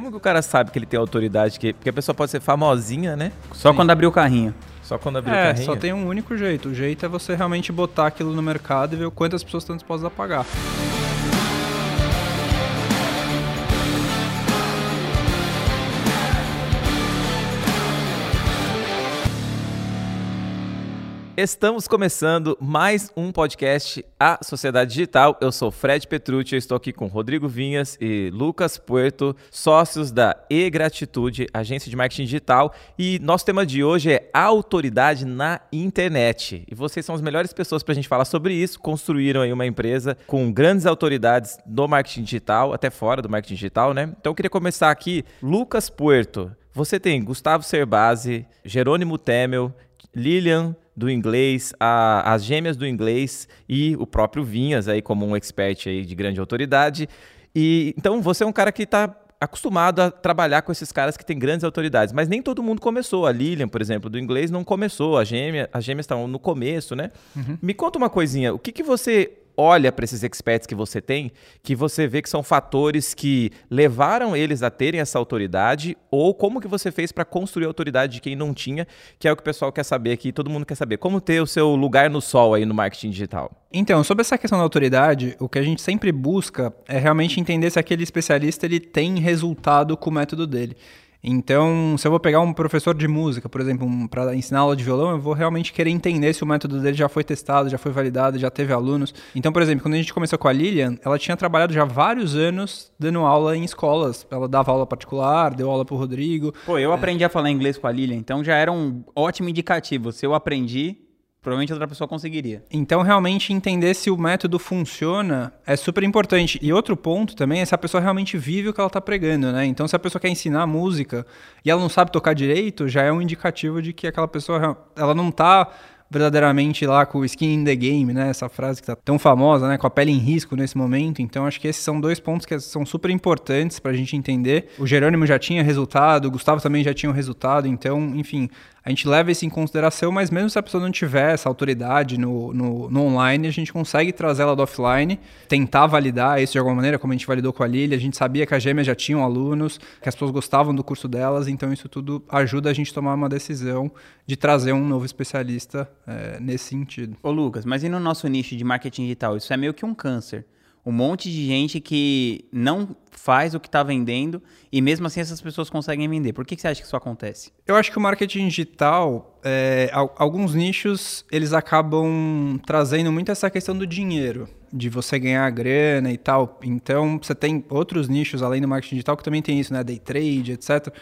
Como que o cara sabe que ele tem autoridade? Que, porque a pessoa pode ser famosinha, né? Só quando abrir o carrinho. Só quando abrir o É, carrinho. só tem um único jeito. O jeito é você realmente botar aquilo no mercado e ver o quanto as pessoas estão dispostas a pagar. Estamos começando mais um podcast A Sociedade Digital. Eu sou Fred Petrucci, eu estou aqui com Rodrigo Vinhas e Lucas Puerto, sócios da E-Gratitude, agência de marketing digital. E nosso tema de hoje é autoridade na internet. E vocês são as melhores pessoas para a gente falar sobre isso. Construíram aí uma empresa com grandes autoridades do marketing digital, até fora do marketing digital, né? Então eu queria começar aqui. Lucas Puerto, você tem Gustavo Cerbasi, Jerônimo Temel, Lilian do inglês, a, as gêmeas do inglês e o próprio Vinhas aí como um expert aí de grande autoridade. E então você é um cara que está acostumado a trabalhar com esses caras que têm grandes autoridades, mas nem todo mundo começou. A Lilian, por exemplo, do inglês não começou. A gêmea, as gêmeas estão no começo, né? Me conta uma coisinha. O que, que você olha para esses experts que você tem, que você vê que são fatores que levaram eles a terem essa autoridade, ou como que você fez para construir a autoridade de quem não tinha, que é o que o pessoal quer saber aqui, todo mundo quer saber. Como ter o seu lugar no sol aí no marketing digital? Então, sobre essa questão da autoridade, o que a gente sempre busca é realmente entender se aquele especialista ele tem resultado com o método dele. Então, se eu vou pegar um professor de música, por exemplo, um, para ensinar aula de violão, eu vou realmente querer entender se o método dele já foi testado, já foi validado, já teve alunos. Então, por exemplo, quando a gente começou com a Lilian, ela tinha trabalhado já vários anos dando aula em escolas. Ela dava aula particular, deu aula pro Rodrigo. Pô, eu aprendi a falar inglês com a Lilian, então já era um ótimo indicativo. Se eu aprendi, provavelmente outra pessoa conseguiria. Então, realmente entender se o método funciona é super importante. E outro ponto também é se a pessoa realmente vive o que ela está pregando, né? Então, se a pessoa quer ensinar música e ela não sabe tocar direito, já é um indicativo de que aquela pessoa ela não está verdadeiramente lá com o skin in the game, né? Essa frase que tá tão famosa, né? Com a pele em risco nesse momento. Então, acho que esses são dois pontos que são super importantes para a gente entender. O Jerônimo já tinha resultado, o Gustavo também já tinha um resultado. Então, enfim, a gente leva isso em consideração, mas mesmo se a pessoa não tiver essa autoridade no, no, no online, a gente consegue trazer ela do offline, tentar validar isso de alguma maneira, como a gente validou com a Lili. A gente sabia que as gêmeas já tinham alunos, que as pessoas gostavam do curso delas, então isso tudo ajuda a gente a tomar uma decisão de trazer um novo especialista é, nesse sentido. Ô Lucas, mas e no nosso nicho de marketing digital? Isso é meio que um câncer. Um monte de gente que não faz o que está vendendo e mesmo assim essas pessoas conseguem vender. Por que, que você acha que isso acontece? Eu acho que o marketing digital, é, alguns nichos, eles acabam trazendo muito essa questão do dinheiro, de você ganhar grana e tal. Então, você tem outros nichos além do marketing digital que também tem isso, né? Day trade, etc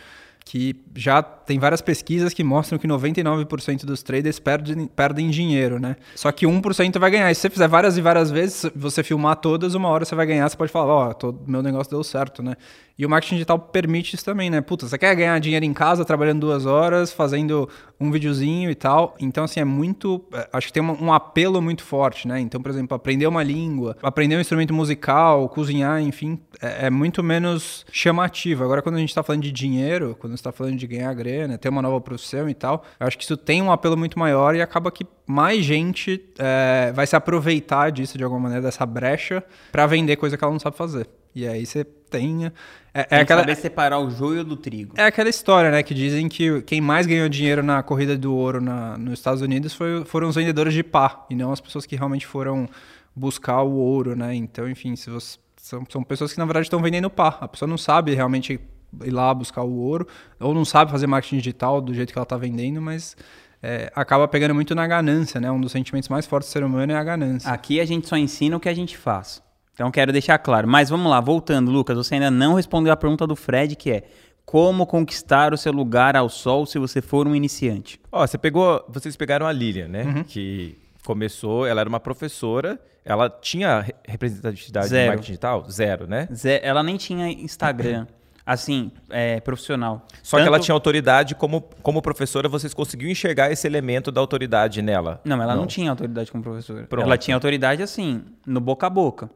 que já tem várias pesquisas que mostram que 99% dos traders perdem, perdem dinheiro, né? Só que 1% vai ganhar. E se você fizer várias e várias vezes, você filmar todas, uma hora você vai ganhar, você pode falar, ó, oh, meu negócio deu certo, né? E o marketing digital permite isso também, né? Puta, você quer ganhar dinheiro em casa, trabalhando duas horas, fazendo um videozinho e tal. Então, assim, é muito. Acho que tem um, apelo muito forte, né? Então, por exemplo, aprender uma língua, aprender um instrumento musical, cozinhar, enfim, é, é muito menos chamativo. Agora, quando a gente está falando de dinheiro, quando está falando de ganhar grana, ter uma nova profissão e tal, acho que isso tem um apelo muito maior e acaba que mais gente é, vai se aproveitar disso de alguma maneira, dessa brecha, para vender coisa que ela não sabe fazer. E aí você tem. É, é aquela, saber separar o joio do trigo. É aquela história, né? Que dizem que quem mais ganhou dinheiro na corrida do ouro na, nos Estados Unidos foi, foram os vendedores de pá, e não as pessoas que realmente foram buscar o ouro, né? Então, enfim, se você, são, são pessoas que na verdade estão vendendo pá. A pessoa não sabe realmente ir lá buscar o ouro, ou não sabe fazer marketing digital do jeito que ela está vendendo, mas é, acaba pegando muito na ganância, né? Um dos sentimentos mais fortes do ser humano é a ganância. Aqui a gente só ensina o que a gente faz. Então quero deixar claro. Mas vamos lá, voltando, Lucas, você ainda não respondeu a pergunta do Fred, que é como conquistar o seu lugar ao sol se você for um iniciante? Ó, você pegou, vocês pegaram a Lilian, né? Uhum. Que começou, ela era uma professora, ela tinha representatividade Zero. no marketing digital? Zero, né? Zero. Ela nem tinha Instagram. Assim, é, profissional. Só Tanto... que ela tinha autoridade como, como professora, vocês conseguiram enxergar esse elemento da autoridade nela? Não, ela não, não tinha autoridade como professora. Pronto. Ela tinha autoridade, assim, no boca a boca.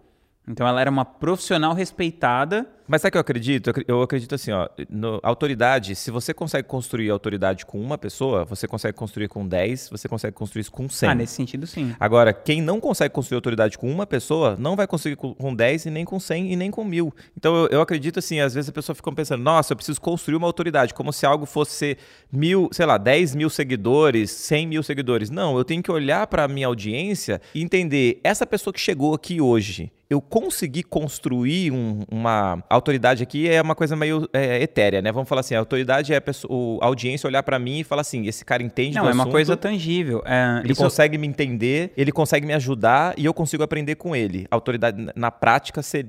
Então ela era uma profissional respeitada Mas sabe o que eu acredito? Eu acredito assim, ó, no, autoridade, se você consegue construir autoridade com uma pessoa, você consegue construir com 10, você consegue construir isso com 100. Ah, nesse sentido sim. Agora, quem não consegue construir autoridade com uma pessoa, não vai conseguir com 10 e nem com 100 e nem com mil. Então eu, eu acredito assim, às vezes a pessoa fica pensando, nossa, eu preciso construir uma autoridade, como se algo fosse mil, sei lá, 10 mil seguidores, 100 mil seguidores. Não, eu tenho que olhar para a minha audiência e entender, essa pessoa que chegou aqui hoje, eu consegui construir um, uma autoridade aqui é uma coisa meio é, etérea, né? Vamos falar assim, a autoridade é a, pessoa, a audiência olhar para mim e falar assim, esse cara entende Não, é uma assunto, coisa tangível. É, ele isso- consegue me entender, ele consegue me ajudar e eu consigo aprender com ele. Autoridade na prática ser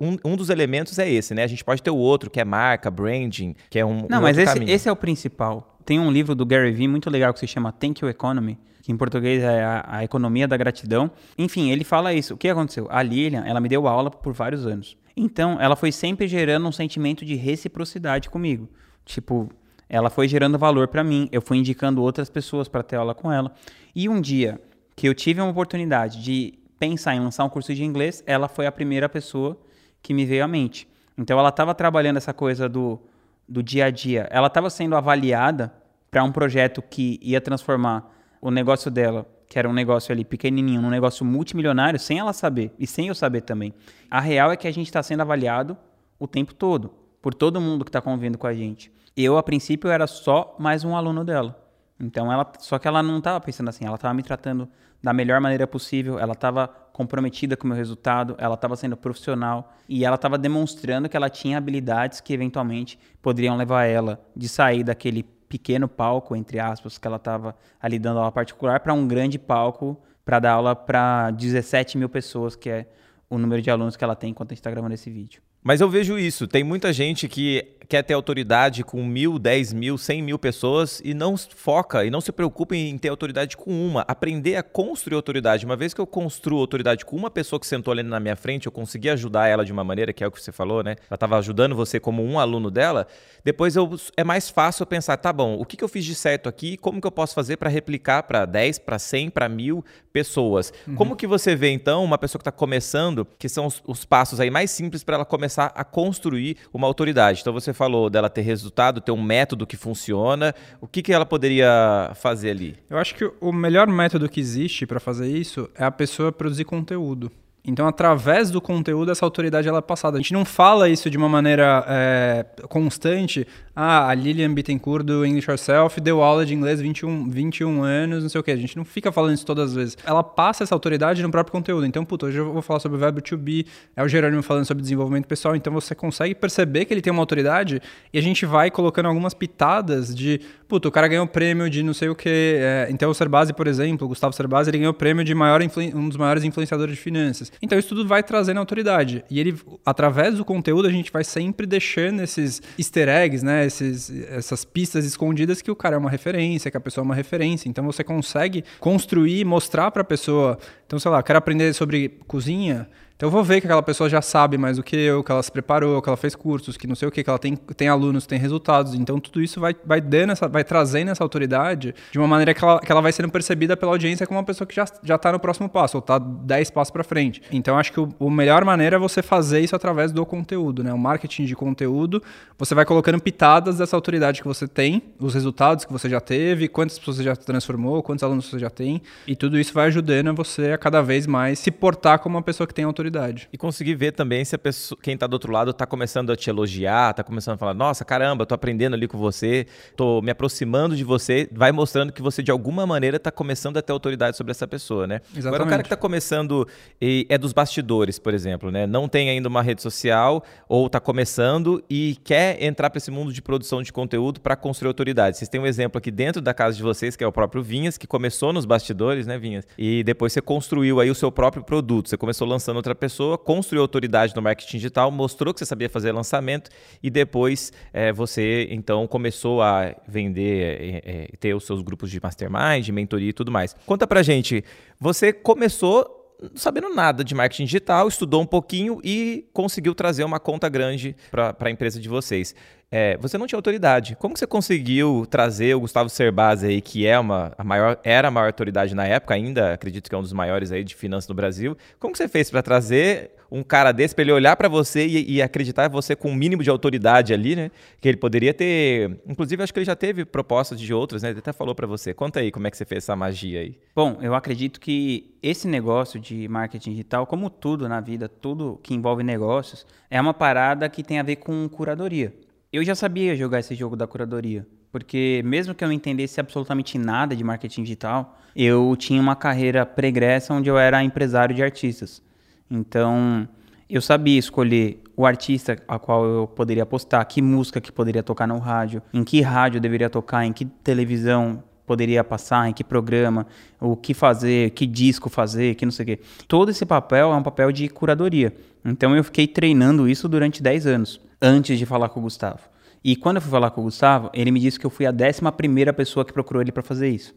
um, um dos elementos é esse, né? A gente pode ter o outro, que é marca, branding, que é um Não, um mas esse, esse é o principal. Tem um livro do Gary Vee muito legal que se chama Thank You Economy, que em português é a, a economia da gratidão. Enfim, ele fala isso. O que aconteceu? A Lilian, ela me deu aula por vários anos. Então, ela foi sempre gerando um sentimento de reciprocidade comigo. Tipo, ela foi gerando valor pra mim, eu fui indicando outras pessoas pra ter aula com ela. E um dia que eu tive uma oportunidade de pensar em lançar um curso de inglês, ela foi a primeira pessoa que me veio à mente. Então ela estava trabalhando essa coisa do, do dia a dia. Ela estava sendo avaliada para um projeto que ia transformar o negócio dela, que era um negócio ali pequenininho, num negócio multimilionário, sem ela saber e sem eu saber também. A real é que a gente está sendo avaliado o tempo todo por todo mundo que está convivendo com a gente. Eu, a princípio, era só mais um aluno dela. Então, ela, só que ela não estava pensando assim, ela estava me tratando da melhor maneira possível, ela estava comprometida com o meu resultado, ela estava sendo profissional e ela estava demonstrando que ela tinha habilidades que eventualmente poderiam levar ela de sair daquele pequeno palco, entre aspas, que ela estava ali dando aula particular, para um grande palco para dar aula para 17 mil pessoas, que é o número de alunos que ela tem enquanto a gente está gravando esse vídeo. Mas eu vejo isso. Tem muita gente que quer ter autoridade com mil, dez mil, cem mil pessoas e não foca e não se preocupa em ter autoridade com uma. Aprender a construir autoridade. Uma vez que eu construo autoridade com uma pessoa que sentou ali na minha frente, eu consegui ajudar ela de uma maneira, que é o que você falou, né? Ela estava ajudando você como um aluno dela. Depois eu, é mais fácil eu pensar, tá bom, o que, que eu fiz de certo aqui? Como que eu posso fazer para replicar para 10, para 100, para mil pessoas? Como que você vê, então, uma pessoa que está começando, que são os, os passos aí mais simples para ela começar a construir uma autoridade? Então você falou dela ter resultado, ter um método que funciona. O que, que ela poderia fazer ali? Eu acho que o melhor método que existe para fazer isso é a pessoa produzir conteúdo. Então, através do conteúdo, essa autoridade ela é passada. A gente não fala isso de uma maneira é, constante. Ah, a Lilian Bittencourt do English Yourself deu aula de inglês 21, 21 anos, não sei o quê. A gente não fica falando isso todas as vezes. Ela passa essa autoridade no próprio conteúdo. Então, puta, hoje eu vou falar sobre o verbo to be, é o Jerônimo falando sobre desenvolvimento pessoal. Então, você consegue perceber que ele tem uma autoridade e a gente vai colocando algumas pitadas de, puta, o cara ganhou prêmio de não sei o quê. É, então, o Cerbasi, por exemplo, o Gustavo Cerbasi, ele ganhou prêmio de maior um dos maiores influenciadores de finanças. Então isso tudo vai trazendo autoridade. E ele, através do conteúdo, a gente vai sempre deixando esses easter eggs, né? Esses, essas pistas escondidas que o cara é uma referência, que a pessoa é uma referência. Então você consegue construir, mostrar para a pessoa. Então, sei lá, quero aprender sobre cozinha. Então eu vou ver que aquela pessoa já sabe mais do que eu, que ela se preparou, que ela fez cursos, que não sei o que, que ela tem, tem alunos, tem resultados. Então tudo isso vai, vai dando essa, vai trazendo essa autoridade de uma maneira que ela, que ela vai sendo percebida pela audiência como uma pessoa que já, já tá no próximo passo, ou tá 10 passos para frente. Então acho que o, o melhor maneira é você fazer isso através do conteúdo, né? O marketing de conteúdo, você vai colocando pitadas dessa autoridade que você tem, os resultados que você já teve, quantas pessoas você já transformou, quantos alunos você já tem, e tudo isso vai ajudando você a cada vez mais se portar como uma pessoa que tem autoridade. E conseguir ver também se a pessoa, quem está do outro lado está começando a te elogiar, está começando a falar, nossa, caramba, tô aprendendo ali com você, tô me aproximando de você, vai mostrando que você de alguma maneira está começando a ter autoridade sobre essa pessoa, né? Exatamente. Agora o cara que está começando e é dos bastidores, por exemplo, né? Não tem ainda uma rede social ou está começando e quer entrar para esse mundo de produção de conteúdo para construir autoridade. Vocês têm um exemplo aqui dentro da casa de vocês, que é o próprio Vinhas, que começou nos bastidores, né, Vinhas? E depois você construiu aí o seu próprio produto. Você começou lançando outra pessoa, construiu autoridade no marketing digital, mostrou que você sabia fazer lançamento e depois é, você então começou a vender, é, é, ter os seus grupos de mastermind, de mentoria e tudo mais. Conta pra gente, você começou sabendo nada de marketing digital, estudou um pouquinho e conseguiu trazer uma conta grande para a empresa de vocês. É, você não tinha autoridade. Como que você conseguiu trazer o Gustavo Cerbasi aí, que é uma, a maior, era a maior autoridade na época, ainda acredito que é um dos maiores aí de finanças no Brasil. Como que você fez para trazer um cara desse para ele olhar para você e, e, acreditar você com um mínimo de autoridade ali, né? Que ele poderia ter, inclusive acho que ele já teve propostas de outros, né? Ele até falou para você. Conta aí como é que você fez essa magia aí. Bom, eu acredito que esse negócio de marketing digital, como tudo na vida, tudo que envolve negócios, é uma parada que tem a ver com curadoria. Eu já sabia jogar esse jogo da curadoria, porque mesmo que eu não entendesse absolutamente nada de marketing digital, eu tinha uma carreira pregressa onde eu era empresário de artistas. Então, eu sabia escolher o artista a qual eu poderia apostar, que música que poderia tocar no rádio, em que rádio deveria tocar, em que televisão poderia passar, em que programa, o que fazer, que disco fazer, que não sei o quê. Todo esse papel é um papel de curadoria. Então eu fiquei treinando isso durante 10 anos, antes de falar com o Gustavo. E quando eu fui falar com o Gustavo, ele me disse que eu fui a décima primeira pessoa que procurou ele para fazer isso.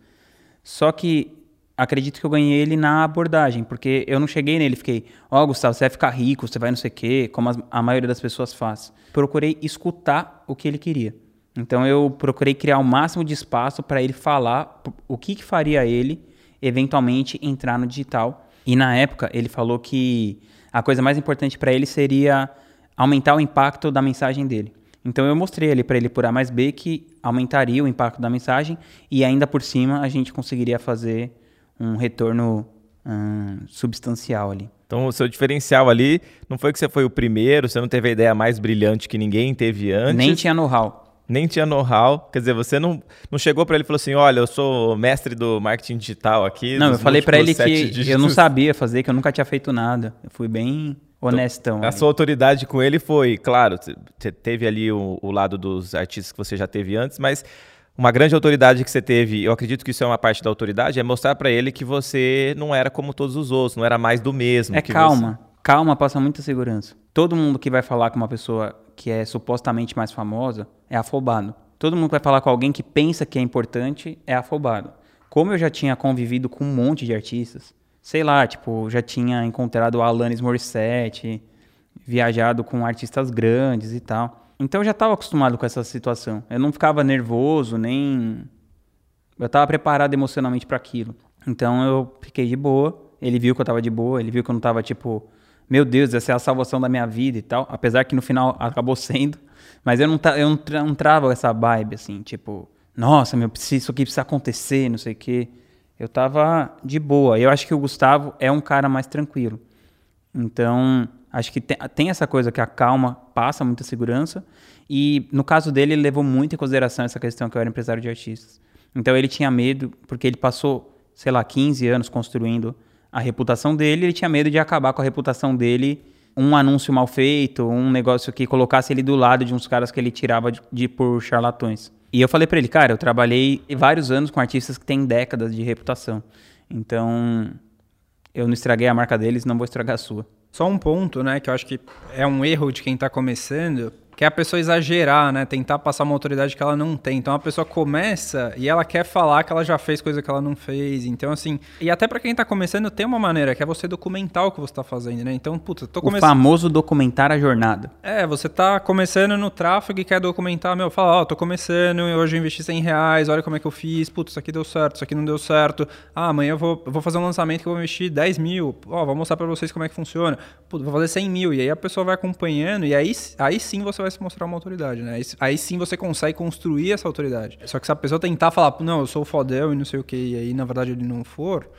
Só que acredito que eu ganhei ele na abordagem, porque eu não cheguei nele fiquei, ó, oh, Gustavo, você vai ficar rico, você vai não sei o quê, como a maioria das pessoas faz. Procurei escutar o que ele queria. Então eu procurei criar o máximo de espaço para ele falar o que, que faria ele eventualmente entrar no digital. E na época ele falou que a coisa mais importante para ele seria aumentar o impacto da mensagem dele. Então eu mostrei ali para ele por A mais B que aumentaria o impacto da mensagem e ainda por cima a gente conseguiria fazer um retorno hum, substancial ali. Então, o seu diferencial ali não foi que você foi o primeiro, você não teve a ideia mais brilhante que ninguém teve antes. Nem tinha know-how. Nem tinha know-how. Quer dizer, você não, não chegou para ele e falou assim: olha, eu sou mestre do marketing digital aqui. Não, eu falei para ele que dígitos. eu não sabia fazer, que eu nunca tinha feito nada. Eu fui bem honestão. Então, a sua autoridade com ele foi, claro, você teve ali o, o lado dos artistas que você já teve antes, mas uma grande autoridade que você teve, eu acredito que isso é uma parte da autoridade, é mostrar para ele que você não era como todos os outros, não era mais do mesmo. É calma. Você... Calma passa muita segurança. Todo mundo que vai falar com uma pessoa que é supostamente mais famosa é afobado. Todo mundo que vai falar com alguém que pensa que é importante é afobado. Como eu já tinha convivido com um monte de artistas, sei lá, tipo, já tinha encontrado Alanis Morissette, viajado com artistas grandes e tal. Então eu já estava acostumado com essa situação. Eu não ficava nervoso, nem. Eu estava preparado emocionalmente para aquilo. Então eu fiquei de boa. Ele viu que eu estava de boa, ele viu que eu não estava tipo, meu Deus, essa é a salvação da minha vida e tal. Apesar que no final acabou sendo. Mas eu não, eu não, tra não trava essa vibe, assim, tipo, nossa, meu, isso aqui precisa acontecer, não sei o quê. Eu tava de boa. Eu acho que o Gustavo é um cara mais tranquilo. Então, Acho que tem, tem, essa coisa que a calma passa muita segurança. E no caso dele, ele levou muito em consideração essa questão que eu era empresário de artistas. Então ele tinha medo, porque ele passou, sei lá, 15 anos construindo a reputação dele, ele tinha medo de acabar com a reputação dele um anúncio mal feito, um negócio que colocasse ele do lado de uns caras que ele tirava de, de por charlatões. E eu falei para ele, cara, eu trabalhei vários anos com artistas que têm décadas de reputação. Então, eu não estraguei a marca deles, não vou estragar a sua. Só um ponto, né, que eu acho que é um erro de quem está começando, que é a pessoa exagerar, né? Tentar passar uma autoridade que ela não tem. Então a pessoa começa e ela quer falar que ela já fez coisa que ela não fez. Então, assim. E até para quem tá começando, tem uma maneira, que é você documentar o que você tá fazendo, né? Então, puta, tô começando. O famoso documentar a jornada. É, você tá começando no tráfego e quer documentar, meu, fala, ó, oh, tô começando, hoje eu investi 100 reais, olha como é que eu fiz, putz, isso aqui deu certo, isso aqui não deu certo. Ah, amanhã eu vou, vou fazer um lançamento que eu vou investir 10 mil. Ó, vou mostrar para vocês como é que funciona. Putz, vou fazer 100 mil. E aí a pessoa vai acompanhando e aí, aí sim você vai vai se mostrar uma autoridade, né? Aí, sim você consegue construir essa autoridade. Só que se a pessoa tentar falar, não, eu sou fodel e não sei o que, e aí na verdade ele não for,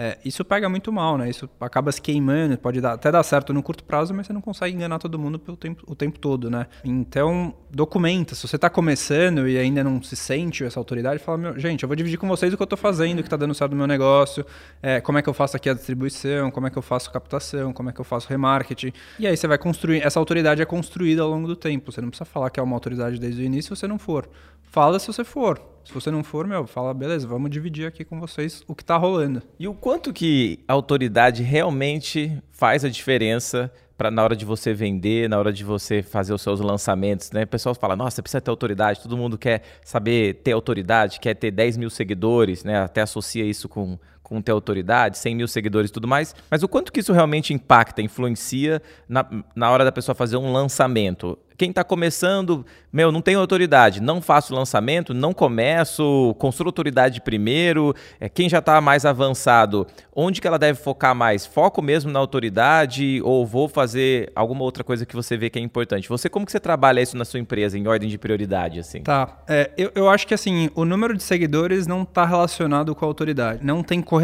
é, isso pega muito mal, né? Isso acaba se queimando, pode dar, até dar certo no curto prazo, mas você não consegue enganar todo mundo pelo tempo, o tempo todo, né? Então, documenta. Se você está começando e ainda não se sente essa autoridade, fala, gente, eu vou dividir com vocês o que eu estou fazendo, o que está dando certo no meu negócio, é, como é que eu faço aqui a distribuição, como é que eu faço captação, como é que eu faço remarketing. E aí você vai construir, essa autoridade é construída ao longo do tempo. Você não precisa falar que é uma autoridade desde o início se você não for. Fala se você for. Se você não for, meu, fala, beleza, vamos dividir aqui com vocês o que está rolando. E o quanto que a autoridade realmente faz a diferença para na hora de você vender, na hora de você fazer os seus lançamentos, né? O pessoal fala, nossa, precisa ter autoridade, todo mundo quer saber ter autoridade, quer ter 10 mil seguidores, né? Até associa isso com, com ter autoridade, 100 mil seguidores e tudo mais, mas o quanto que isso realmente impacta, influencia na, na hora da pessoa fazer um lançamento? Quem está começando, meu, não tenho autoridade, não faço lançamento, não começo, construo autoridade primeiro. É, quem já está mais avançado, onde que ela deve focar mais? Foco mesmo na autoridade ou vou fazer alguma outra coisa que você vê que é importante? Você, como que você trabalha isso na sua empresa, em ordem de prioridade, assim? Tá, é, eu, eu acho que assim, o número de seguidores não está relacionado com a autoridade. Não tem correlação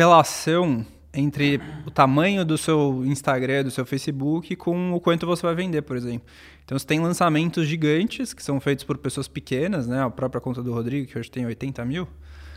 entre o tamanho do seu Instagram, do seu Facebook, com o quanto você vai vender, por exemplo. Então você tem lançamentos gigantes que são feitos por pessoas pequenas, né? A própria conta do Rodrigo, que hoje tem 80 mil.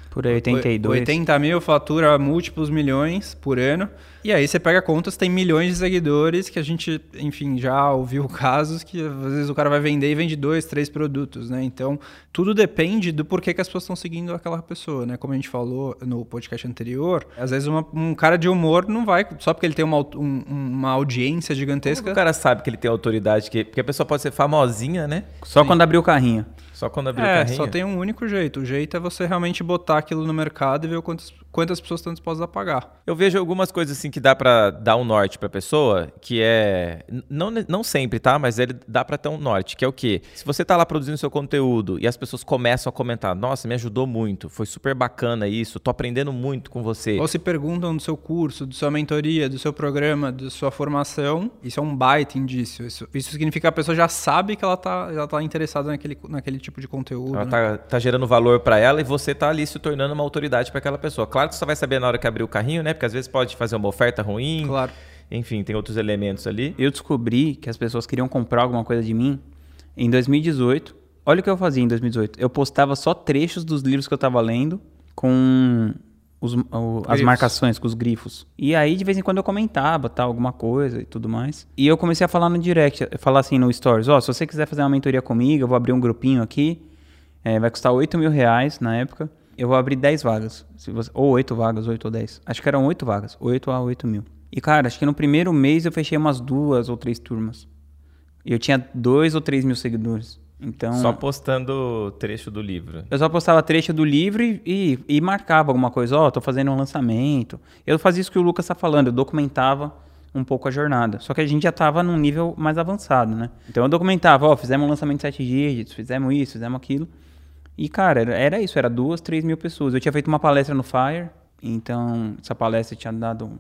Por aí, 82. 80 mil, fatura múltiplos milhões por ano. E aí você pega contas, tem milhões de seguidores que a gente, enfim, já ouviu casos que às vezes o cara vai vender e vende dois, três produtos, né? Então, tudo depende do porquê que as pessoas estão seguindo aquela pessoa, né? Como a gente falou no podcast anterior, às vezes uma, um cara de humor não vai, só porque ele tem uma, um, uma audiência gigantesca. Como o cara sabe que ele tem autoridade, que, porque a pessoa pode ser famosinha, né? Só Sim. quando abrir o carrinho. Só quando abrir é, o carrinho? só tem um único jeito. O jeito é você realmente botar aquilo no mercado e ver quantas, quantas pessoas estão dispostas a pagar. Eu vejo algumas coisas assim que dá para dar um norte para pessoa, que é não, não sempre, tá? Mas ele dá para ter um norte, que é o quê? Se você tá lá produzindo seu conteúdo e as pessoas começam a comentar: "Nossa, me ajudou muito, foi super bacana isso, tô aprendendo muito com você". Ou se perguntam do seu curso, da sua mentoria, do seu programa, da sua formação, isso é um baita indício. Isso, isso significa que a pessoa já sabe que ela tá, ela tá interessada naquele, naquele tipo de conteúdo. Ela né? tá, tá gerando valor para ela e você tá ali se tornando uma autoridade para aquela pessoa. Claro que você só vai saber na hora que abrir o carrinho, né? Porque às vezes pode fazer uma oferta ruim. Claro. Enfim, tem outros elementos ali. Eu descobri que as pessoas queriam comprar alguma coisa de mim em 2018. Olha o que eu fazia em 2018. Eu postava só trechos dos livros que eu estava lendo com os, o, as marcações, com os grifos. E aí, de vez em quando, eu comentava, tá, alguma coisa e tudo mais. E eu comecei a falar no direct, falar assim no Stories, ó, oh, se você quiser fazer uma mentoria comigo, eu vou abrir um grupinho aqui, é, vai custar 8 mil reais na época. Eu vou abrir 10 vagas. Você, ou 8 vagas, 8 ou 10. Acho que eram 8 vagas, 8 a 8 mil. E, cara, acho que no primeiro mês eu fechei umas duas ou três turmas. E eu tinha 2 ou 3 mil seguidores. Então, só postando trecho do livro. Eu só postava trecho do livro e, e, e marcava alguma coisa. Ó, oh, tô fazendo um lançamento. Eu fazia isso que o Lucas está falando. Eu documentava um pouco a jornada. Só que a gente já estava num nível mais avançado, né? Então eu documentava, ó, oh, fizemos um lançamento de 7 dígitos, fizemos isso, fizemos aquilo. E, cara, era isso, era duas, três mil pessoas. Eu tinha feito uma palestra no Fire, então essa palestra tinha dado,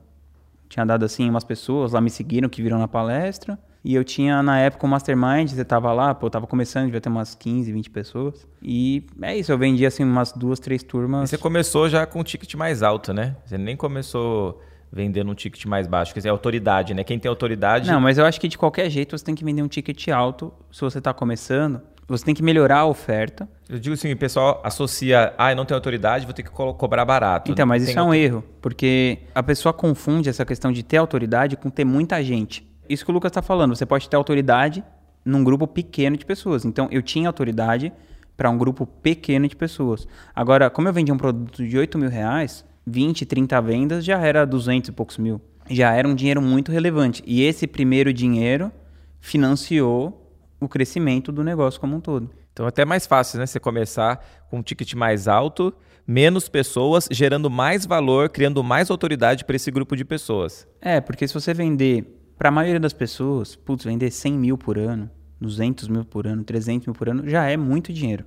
tinha dado assim, umas pessoas lá me seguiram que viram na palestra. E eu tinha, na época, o Mastermind, você tava lá, pô, eu tava começando, devia ter umas 15, 20 pessoas. E é isso, eu vendia, assim, umas duas, três turmas. E você começou já com um ticket mais alto, né? Você nem começou vendendo um ticket mais baixo, quer dizer, autoridade, né? Quem tem autoridade... Não, mas eu acho que de qualquer jeito você tem que vender um ticket alto se você tá começando você tem que melhorar a oferta. Eu digo assim, o pessoal associa, ah, eu não tenho autoridade, vou ter que co cobrar barato. Então, mas isso é um erro, porque a pessoa confunde essa questão de ter autoridade com ter muita gente. Isso que o Lucas está falando, você pode ter autoridade num grupo pequeno de pessoas. Então, eu tinha autoridade para um grupo pequeno de pessoas. Agora, como eu vendi um produto de 8 mil reais, 20, 30 vendas já era 200 e poucos mil. Já era um dinheiro muito relevante. E esse primeiro dinheiro financiou o crescimento do negócio como um todo. Então é até mais fácil, né? Você começar com um ticket mais alto, menos pessoas, gerando mais valor, criando mais autoridade para esse grupo de pessoas. É, porque se você vender para a maioria das pessoas, putz, vender 100 mil por ano, 200 mil por ano, 300 mil por ano, já é muito dinheiro.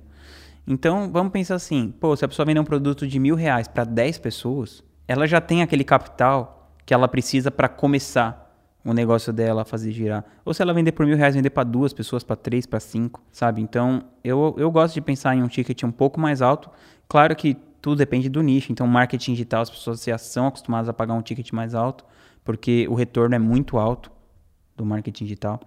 Então vamos pensar assim, pô, se a pessoa vender um produto de mil reais para 10 pessoas, ela já tem aquele capital que ela precisa para começar o negócio dela fazer girar. Ou se ela vender por mil reais, vender para duas pessoas, para três, para cinco, sabe? Então, eu, eu gosto de pensar em um ticket um pouco mais alto. Claro que tudo depende do nicho. Então, marketing digital, as pessoas já são acostumadas a pagar um ticket mais alto, porque o retorno é muito alto do marketing digital.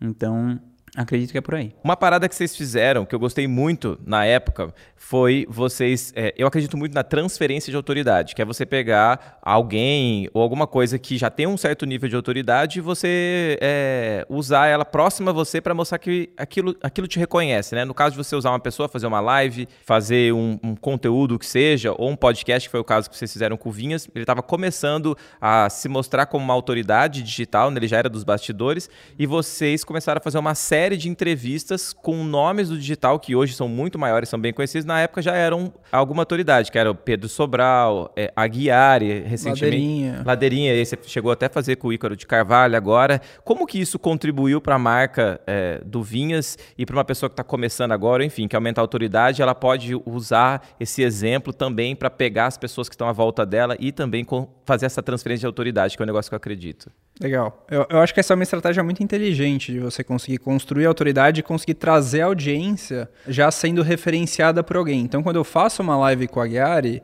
Então, Acredito que é por aí. Uma parada que vocês fizeram, que eu gostei muito na época, foi vocês. É, eu acredito muito na transferência de autoridade, que é você pegar alguém ou alguma coisa que já tem um certo nível de autoridade e você é, usar ela próxima a você para mostrar que aquilo, aquilo te reconhece, né? No caso de você usar uma pessoa, fazer uma live, fazer um, um conteúdo que seja, ou um podcast, que foi o caso que vocês fizeram com o Vinhas, ele estava começando a se mostrar como uma autoridade digital, né? ele já era dos bastidores, e vocês começaram a fazer uma série série de entrevistas com nomes do digital que hoje são muito maiores, são bem conhecidos, na época já eram alguma autoridade, que era o Pedro Sobral, é, Aguiari, recentemente. Ladeirinha. Ladeirinha, aí você chegou até a fazer com o Ícaro de Carvalho agora. Como que isso contribuiu para a marca é, do Vinhas e para uma pessoa que está começando agora, enfim, que aumenta a autoridade, ela pode usar esse exemplo também para pegar as pessoas que estão à volta dela e também fazer essa transferência de autoridade, que é um negócio que eu acredito. Legal. Eu, eu acho que essa é uma estratégia muito inteligente de você conseguir construir autoridade e conseguir trazer audiência já sendo referenciada por alguém. Então, quando eu faço uma live com a Ghiari,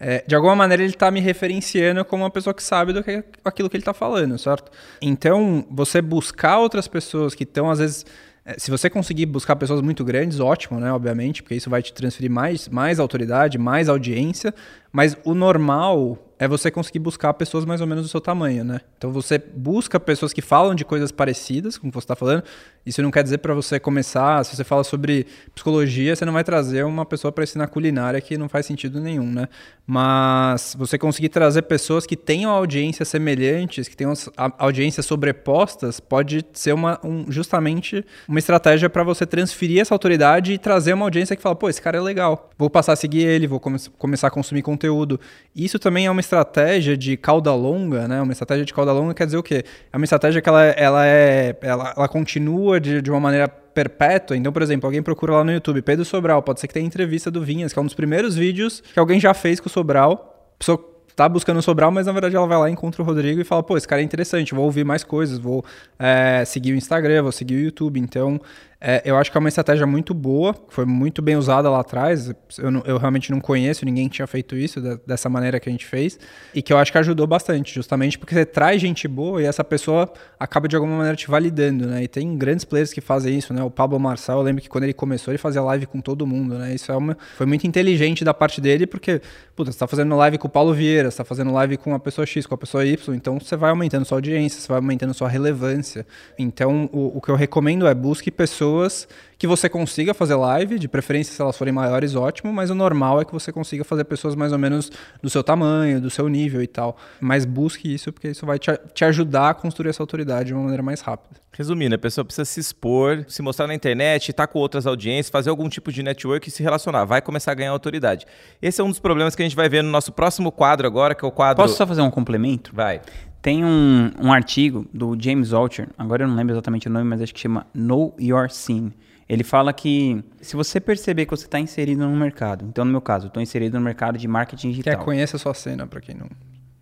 é, de alguma maneira ele está me referenciando como uma pessoa que sabe do que aquilo que ele está falando, certo? Então, você buscar outras pessoas que estão, às vezes, é, se você conseguir buscar pessoas muito grandes, ótimo, né? Obviamente, porque isso vai te transferir mais, mais autoridade, mais audiência. Mas o normal é você conseguir buscar pessoas mais ou menos do seu tamanho, né? Então você busca pessoas que falam de coisas parecidas, como você está falando. Isso não quer dizer para você começar, se você fala sobre psicologia, você não vai trazer uma pessoa para ensinar culinária que não faz sentido nenhum, né? Mas você conseguir trazer pessoas que tenham audiências semelhantes, que tenham audiências sobrepostas, pode ser uma, um, justamente uma estratégia para você transferir essa autoridade e trazer uma audiência que fala, pô, esse cara é legal, vou passar a seguir ele, vou come começar a consumir conteúdo. Isso também é uma estratégia de cauda longa, né? Uma estratégia de cauda longa quer dizer o quê? É uma estratégia que ela, ela é. Ela, ela continua de, de uma maneira perpétua. Então, por exemplo, alguém procura lá no YouTube Pedro Sobral, pode ser que tenha entrevista do Vinhas, que é um dos primeiros vídeos que alguém já fez com o Sobral. A pessoa tá buscando o Sobral, mas na verdade ela vai lá, encontra o Rodrigo e fala, pô, esse cara é interessante, vou ouvir mais coisas, vou é, seguir o Instagram, vou seguir o YouTube. Então, é, eu acho que é uma estratégia muito boa, foi muito bem usada lá atrás. Eu, não, eu realmente não conheço ninguém que tinha feito isso da, dessa maneira que a gente fez. E que eu acho que ajudou bastante, justamente porque você traz gente boa e essa pessoa acaba de alguma maneira te validando, né? E tem grandes players que fazem isso, né? O Pablo Marçal, eu lembro que quando ele começou, ele fazia live com todo mundo, né? Isso é uma, foi muito inteligente da parte dele, porque, puta, você tá fazendo live com o Paulo Vieira, você tá fazendo live com a pessoa X, com a pessoa Y, então você vai aumentando sua audiência, você vai aumentando sua relevância. Então, o, o que eu recomendo é busque pessoas que você consiga fazer live, de preferência se elas forem maiores, ótimo, mas o normal é que você consiga fazer pessoas mais ou menos do seu tamanho, do seu nível e tal. Mas busque isso, porque isso vai te, te ajudar a construir essa autoridade de uma maneira mais rápida. Resumindo, a pessoa precisa se expor, se mostrar na internet, estar tá com outras audiências, fazer algum tipo de network e se relacionar. Vai começar a ganhar autoridade. Esse é um dos problemas que a gente vai ver no nosso próximo quadro agora, que é o quadro. Posso só fazer um complemento? Vai. Tem um, um artigo do James Altucher, agora eu não lembro exatamente o nome, mas acho que chama Know Your Scene. Ele fala que se você perceber que você está inserido no mercado, então no meu caso, eu estou inserido no mercado de marketing digital. Quer conhecer a sua cena, para quem não,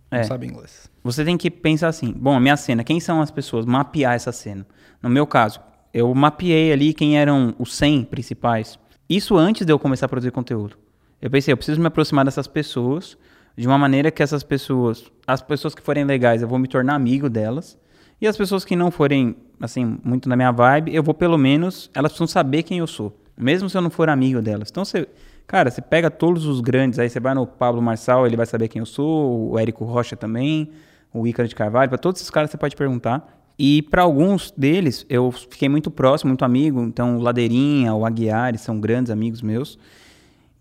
não é. sabe inglês. Você tem que pensar assim, bom, a minha cena, quem são as pessoas? Mapear essa cena. No meu caso, eu mapeei ali quem eram os 100 principais. Isso antes de eu começar a produzir conteúdo. Eu pensei, eu preciso me aproximar dessas pessoas de uma maneira que essas pessoas, as pessoas que forem legais, eu vou me tornar amigo delas. E as pessoas que não forem assim, muito na minha vibe, eu vou pelo menos, elas precisam saber quem eu sou, mesmo se eu não for amigo delas. Então você, cara, você pega todos os grandes, aí você vai no Pablo Marçal, ele vai saber quem eu sou, o Érico Rocha também, o Ícaro de Carvalho, para todos esses caras você pode perguntar. E para alguns deles eu fiquei muito próximo, muito amigo, então o Ladeirinha, o Aguiar, são grandes amigos meus.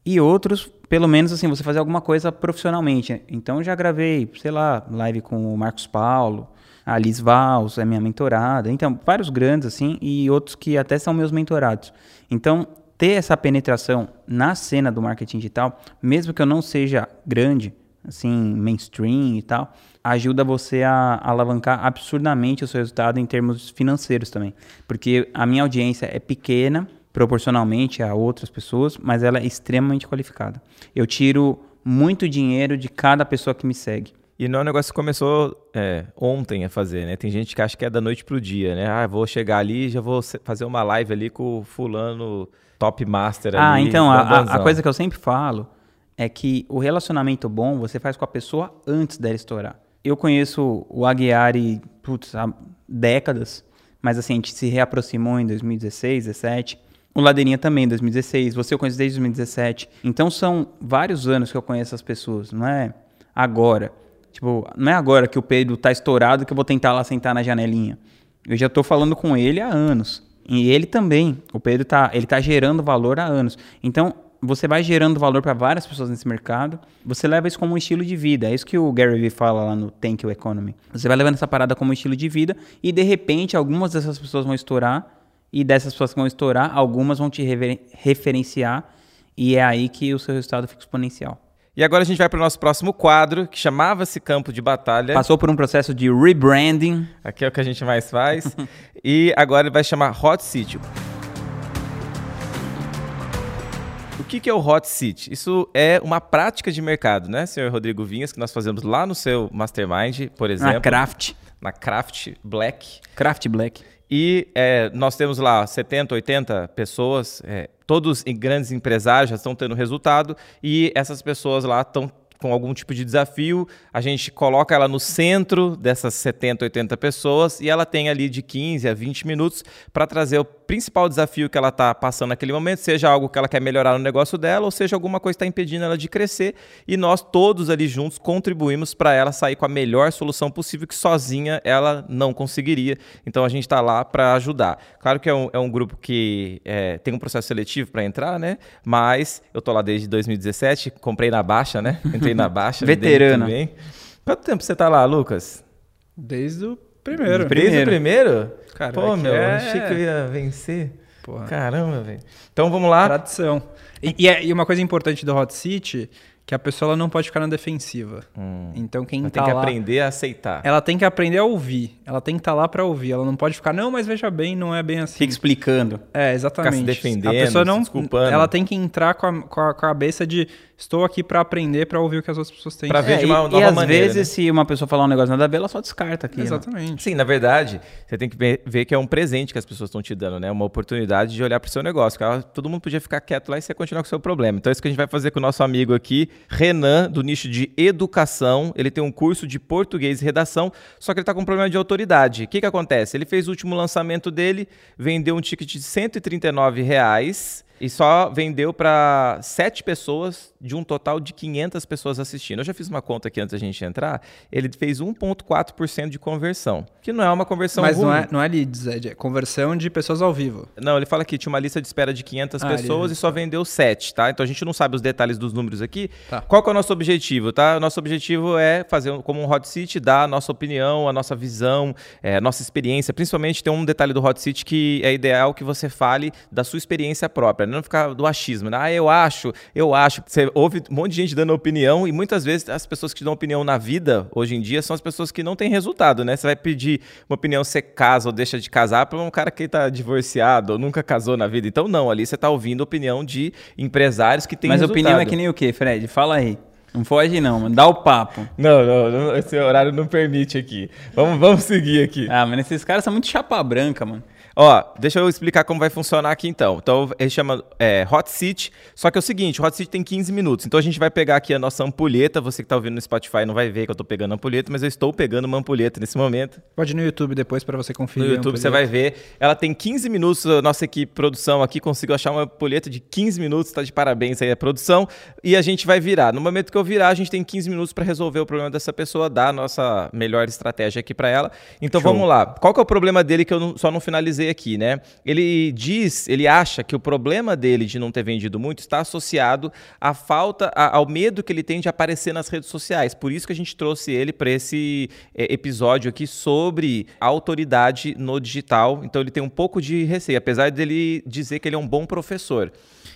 E outros, pelo menos assim, você fazer alguma coisa profissionalmente. Então já gravei, sei lá, live com o Marcos Paulo, a Liz Vals é minha mentorada. Então, vários grandes, assim, e outros que até são meus mentorados. Então, ter essa penetração na cena do marketing digital, mesmo que eu não seja grande, assim, mainstream e tal, ajuda você a alavancar absurdamente o seu resultado em termos financeiros também. Porque a minha audiência é pequena, proporcionalmente a outras pessoas, mas ela é extremamente qualificada. Eu tiro muito dinheiro de cada pessoa que me segue. E não é um negócio que começou é, ontem a fazer, né? Tem gente que acha que é da noite pro dia, né? Ah, vou chegar ali já vou fazer uma live ali com o fulano top master ah, ali. Ah, então, a, a, coisa que eu sempre falo é que o relacionamento bom você faz com a pessoa antes dela estourar. Eu conheço o Aguiari, putz, há décadas, mas assim, a gente se reaproximou em 2016, 2017. O Ladeirinha também, em 2016. Você eu conheço desde 2017. Então, são vários anos que eu conheço as pessoas, não é agora. Tipo, não é agora que o Pedro tá estourado que eu vou tentar lá sentar na janelinha. Eu já tô falando com ele há anos. E ele também. O Pedro tá, ele tá gerando valor há anos. Então, você vai gerando valor para várias pessoas nesse mercado. Você leva isso como um estilo de vida. É isso que o Gary Vee fala lá no Thank You Economy. Você vai levando essa parada como um estilo de vida e de repente algumas dessas pessoas vão estourar e dessas pessoas que vão estourar, algumas vão te rever- referenciar e é aí que o seu resultado fica exponencial. E agora a gente vai para o nosso próximo quadro, que chamava-se Campo de Batalha. Passou por um processo de rebranding. Aqui é o que a gente mais faz. e agora ele vai chamar Hot City. O que, que é o Hot City? Isso é uma prática de mercado, né, senhor Rodrigo Vinhas, que nós fazemos lá no seu Mastermind, por exemplo. Na Craft. Na Craft Black. Craft Black. E é, nós temos lá 70, 80 pessoas, é, todos em grandes empresários já estão tendo resultado, e essas pessoas lá estão com algum tipo de desafio, a gente coloca ela no centro dessas 70, 80 pessoas e ela tem ali de 15 a 20 minutos para trazer o principal desafio que ela está passando naquele momento, seja algo que ela quer melhorar no negócio dela ou seja alguma coisa que está impedindo ela de crescer e nós todos ali juntos contribuímos para ela sair com a melhor solução possível que sozinha ela não conseguiria. Então a gente está lá para ajudar. Claro que é um, é um grupo que é, tem um processo seletivo para entrar, né? Mas eu tô lá desde 2017, comprei na baixa, né? Entrei na baixa. bem. Quanto tempo você tá lá, Lucas? Desde o primeiro. Desde o primeiro? Cara, Pô, é meu, é- achei que eu ia vencer. Porra. Caramba, velho. Então vamos lá. Tradição. E, e é- e uma coisa importante do Hot City, que a pessoa ela não pode ficar na defensiva. Então quem Ela tá tem que lá, aprender a aceitar. ela tem que aprender a ouvir. Ela tem que estar lá pra ouvir. Ela não pode ficar, não, mas veja bem, não é bem assim. Fica explicando. É, exatamente. Ficar se defendendo, a pessoa não, se desculpando. ela tem que entrar com a, com a cabeça de estou aqui pra aprender, pra ouvir o que as outras pessoas têm. Pra ver É, de e, uma e nova às maneira, vezes, né? se uma pessoa falar um negócio nada a ver, ela só descarta aqui. Exatamente. Sim, na verdade, você tem que ver, ver que é um presente que as pessoas estão te dando, né? Uma oportunidade de olhar para o seu negócio. Todo mundo podia ficar quieto lá e você continuar com o seu problema. Então, é isso que a gente vai fazer com o nosso amigo aqui, Renan, do nicho de educação. Ele tem um curso de português e redação, só que ele está com um problema de autoridade. O que, que acontece? Ele fez o último lançamento dele, vendeu um ticket de 139 reais e só vendeu para sete pessoas de um total de 500 pessoas assistindo. Eu já fiz uma conta aqui antes da gente entrar. Ele fez 1,4% de conversão, que não é uma conversão Mas não ruim. é, não é leads, é é conversão de pessoas ao vivo. Não, ele fala que tinha uma lista de espera de 500 Ah, pessoas e só vendeu 7, tá? Então a gente não sabe os detalhes dos números aqui. Tá. Qual é o nosso objetivo, tá? O nosso objetivo é fazer como um Hot Seat, dar a nossa opinião, a nossa visão, é, a nossa experiência. Principalmente tem um detalhe do Hot Seat que é ideal que você fale da sua experiência própria, não ficar do achismo, né? Ah, eu acho, eu acho. Você ouve um monte de gente dando opinião e muitas vezes as pessoas que dão opinião na vida, hoje em dia, são as pessoas que não têm resultado, né? Você vai pedir uma opinião se você casa ou deixa de casar para um cara que tá divorciado ou nunca casou na vida. Então, não, ali você tá ouvindo opinião de empresários que têm Mas a resultado. opinião é que nem o quê, Fred? Fala aí. Não foge não, mano. Dá o papo. Não, não, não, esse horário não permite aqui. Vamos, vamos seguir aqui. Ah, mas esses caras são muito chapa branca, mano. Ó, deixa eu explicar como vai funcionar aqui então. Então, ele chama é, Hot Seat, só que é o seguinte, o Hot Seat tem 15 minutos. Então, a gente vai pegar aqui a nossa ampulheta. Você que tá ouvindo no Spotify não vai ver que eu tô pegando a ampulheta, mas eu estou pegando uma ampulheta nesse momento. Pode ir no YouTube depois pra você No conferir. YouTube você vai ver. Ela tem 15 minutos, a nossa equipe produção aqui conseguiu achar uma ampulheta de 15 minutos, tá de parabéns aí a produção. E a gente vai virar. No momento que eu virar, a gente tem 15 minutos para resolver o problema dessa pessoa, dar a nossa melhor estratégia aqui para ela. Então Show. vamos lá. Qual que é o problema dele que eu não- só não finalizei aqui, né? Ele diz, ele acha que o problema dele de não ter vendido muito está associado à falta, a- ao medo que ele tem de aparecer nas redes sociais. Por isso que a gente trouxe ele para esse é, episódio aqui sobre autoridade no digital. Então ele tem um pouco de receio, apesar dele dizer que ele é um bom professor.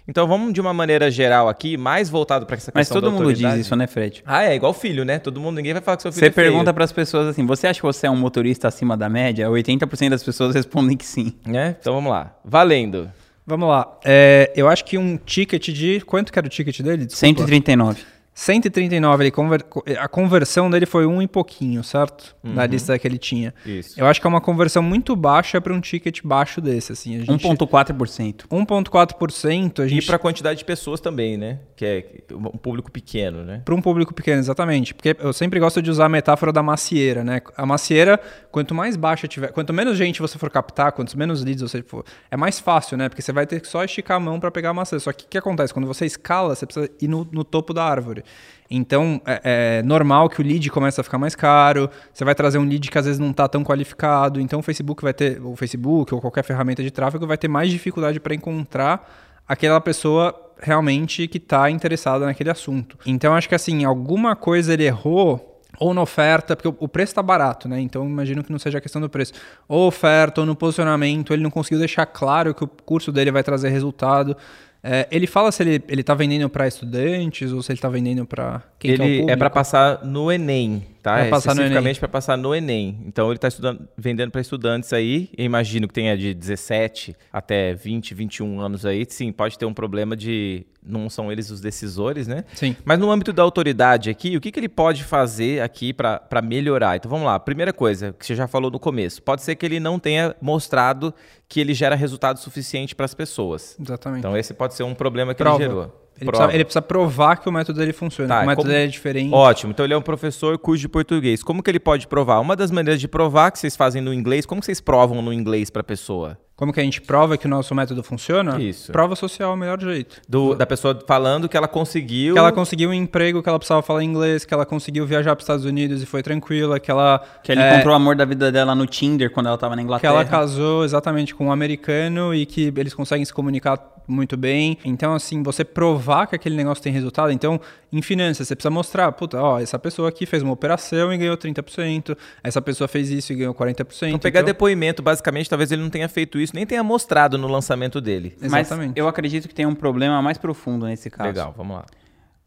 Então vamos de uma maneira geral aqui, mais voltado para essa Mas questão todo da mundo diz isso, né, Fred? Ah, é igual filho, né? Todo mundo, ninguém vai falar que seu filho Você é pergunta pras pessoas assim, você acha que você é um motorista acima da média? 80% das pessoas respondem que sim. né? Então vamos lá. Valendo. Vamos lá. É, eu acho que um ticket de. Quanto que era o ticket dele? Desculpa. 139. 139, ele conver- a conversão dele foi um e pouquinho, certo? Na lista que ele tinha. Isso. Eu acho que é uma conversão muito baixa para um ticket baixo desse, assim. Gente, 1,4%. 1,4%, a E gente para a quantidade de pessoas também, né? Que é um público pequeno, né? Para um público pequeno, exatamente. Porque eu sempre gosto de usar a metáfora da macieira, né? A macieira, quanto mais baixa tiver, quanto menos gente você for captar, quanto menos leads você for, é mais fácil, né? Porque você vai ter que só esticar a mão para pegar a maçã. Só que o que acontece? Quando você escala, você precisa ir no, no topo da árvore. Então, é, é normal que o lead comece a ficar mais caro, você vai trazer um lead que às vezes não está tão qualificado, então o Facebook vai ter, o Facebook ou qualquer ferramenta de tráfego vai ter mais dificuldade para encontrar aquela pessoa realmente que está interessada naquele assunto. Então acho que assim, alguma coisa ele errou ou na oferta, porque o preço está barato, né? Então imagino que não seja a questão do preço. Ou oferta, ou no posicionamento, ele não conseguiu deixar claro que o curso dele vai trazer resultado. É, ele fala se ele, ele tá vendendo para estudantes ou se ele está vendendo para quem ele é, é para passar no Enem, tá? Pra passar Especificamente para passar no Enem. Então ele está vendendo para estudantes aí. Eu imagino que tenha de 17 até 20, 21 anos aí. Sim, pode ter um problema de não são eles os decisores, né? Sim. Mas no âmbito da autoridade aqui, o que, que ele pode fazer aqui para melhorar? Então vamos lá. Primeira coisa, que você já falou no começo, pode ser que ele não tenha mostrado que ele gera resultado suficiente para as pessoas. Exatamente. Então esse pode ser um problema que Prova. ele gerou. Ele precisa, ele precisa, provar que o método dele funciona, Tá, que o método como- dele é diferente. Ótimo. Então ele é um professor curso de português. Como que ele pode provar? Uma das maneiras de provar que vocês fazem no inglês, como que vocês provam no inglês para a pessoa? Como que a gente prova que o nosso método funciona? Isso. Prova social é o melhor jeito. Do- da pessoa falando que ela conseguiu. Que ela conseguiu um emprego, que ela precisava falar inglês, que ela conseguiu viajar para os Estados Unidos e foi tranquila, que ela Que ele é, encontrou o amor da vida dela no Tinder quando ela tava na que Inglaterra. ela casou exatamente com um americano e que eles conseguem se comunicar muito bem. Então, assim, você provar que aquele negócio tem resultado. Então, em finanças, você precisa mostrar, puta, ó, essa pessoa aqui fez uma operação e ganhou 30%, essa pessoa fez isso e ganhou 40%. Então pegar então, depoimento, basicamente, talvez ele não tenha feito isso, nem tenha mostrado no lançamento dele. Mas Exatamente. eu acredito que tem um problema mais profundo nesse caso. Legal, vamos lá.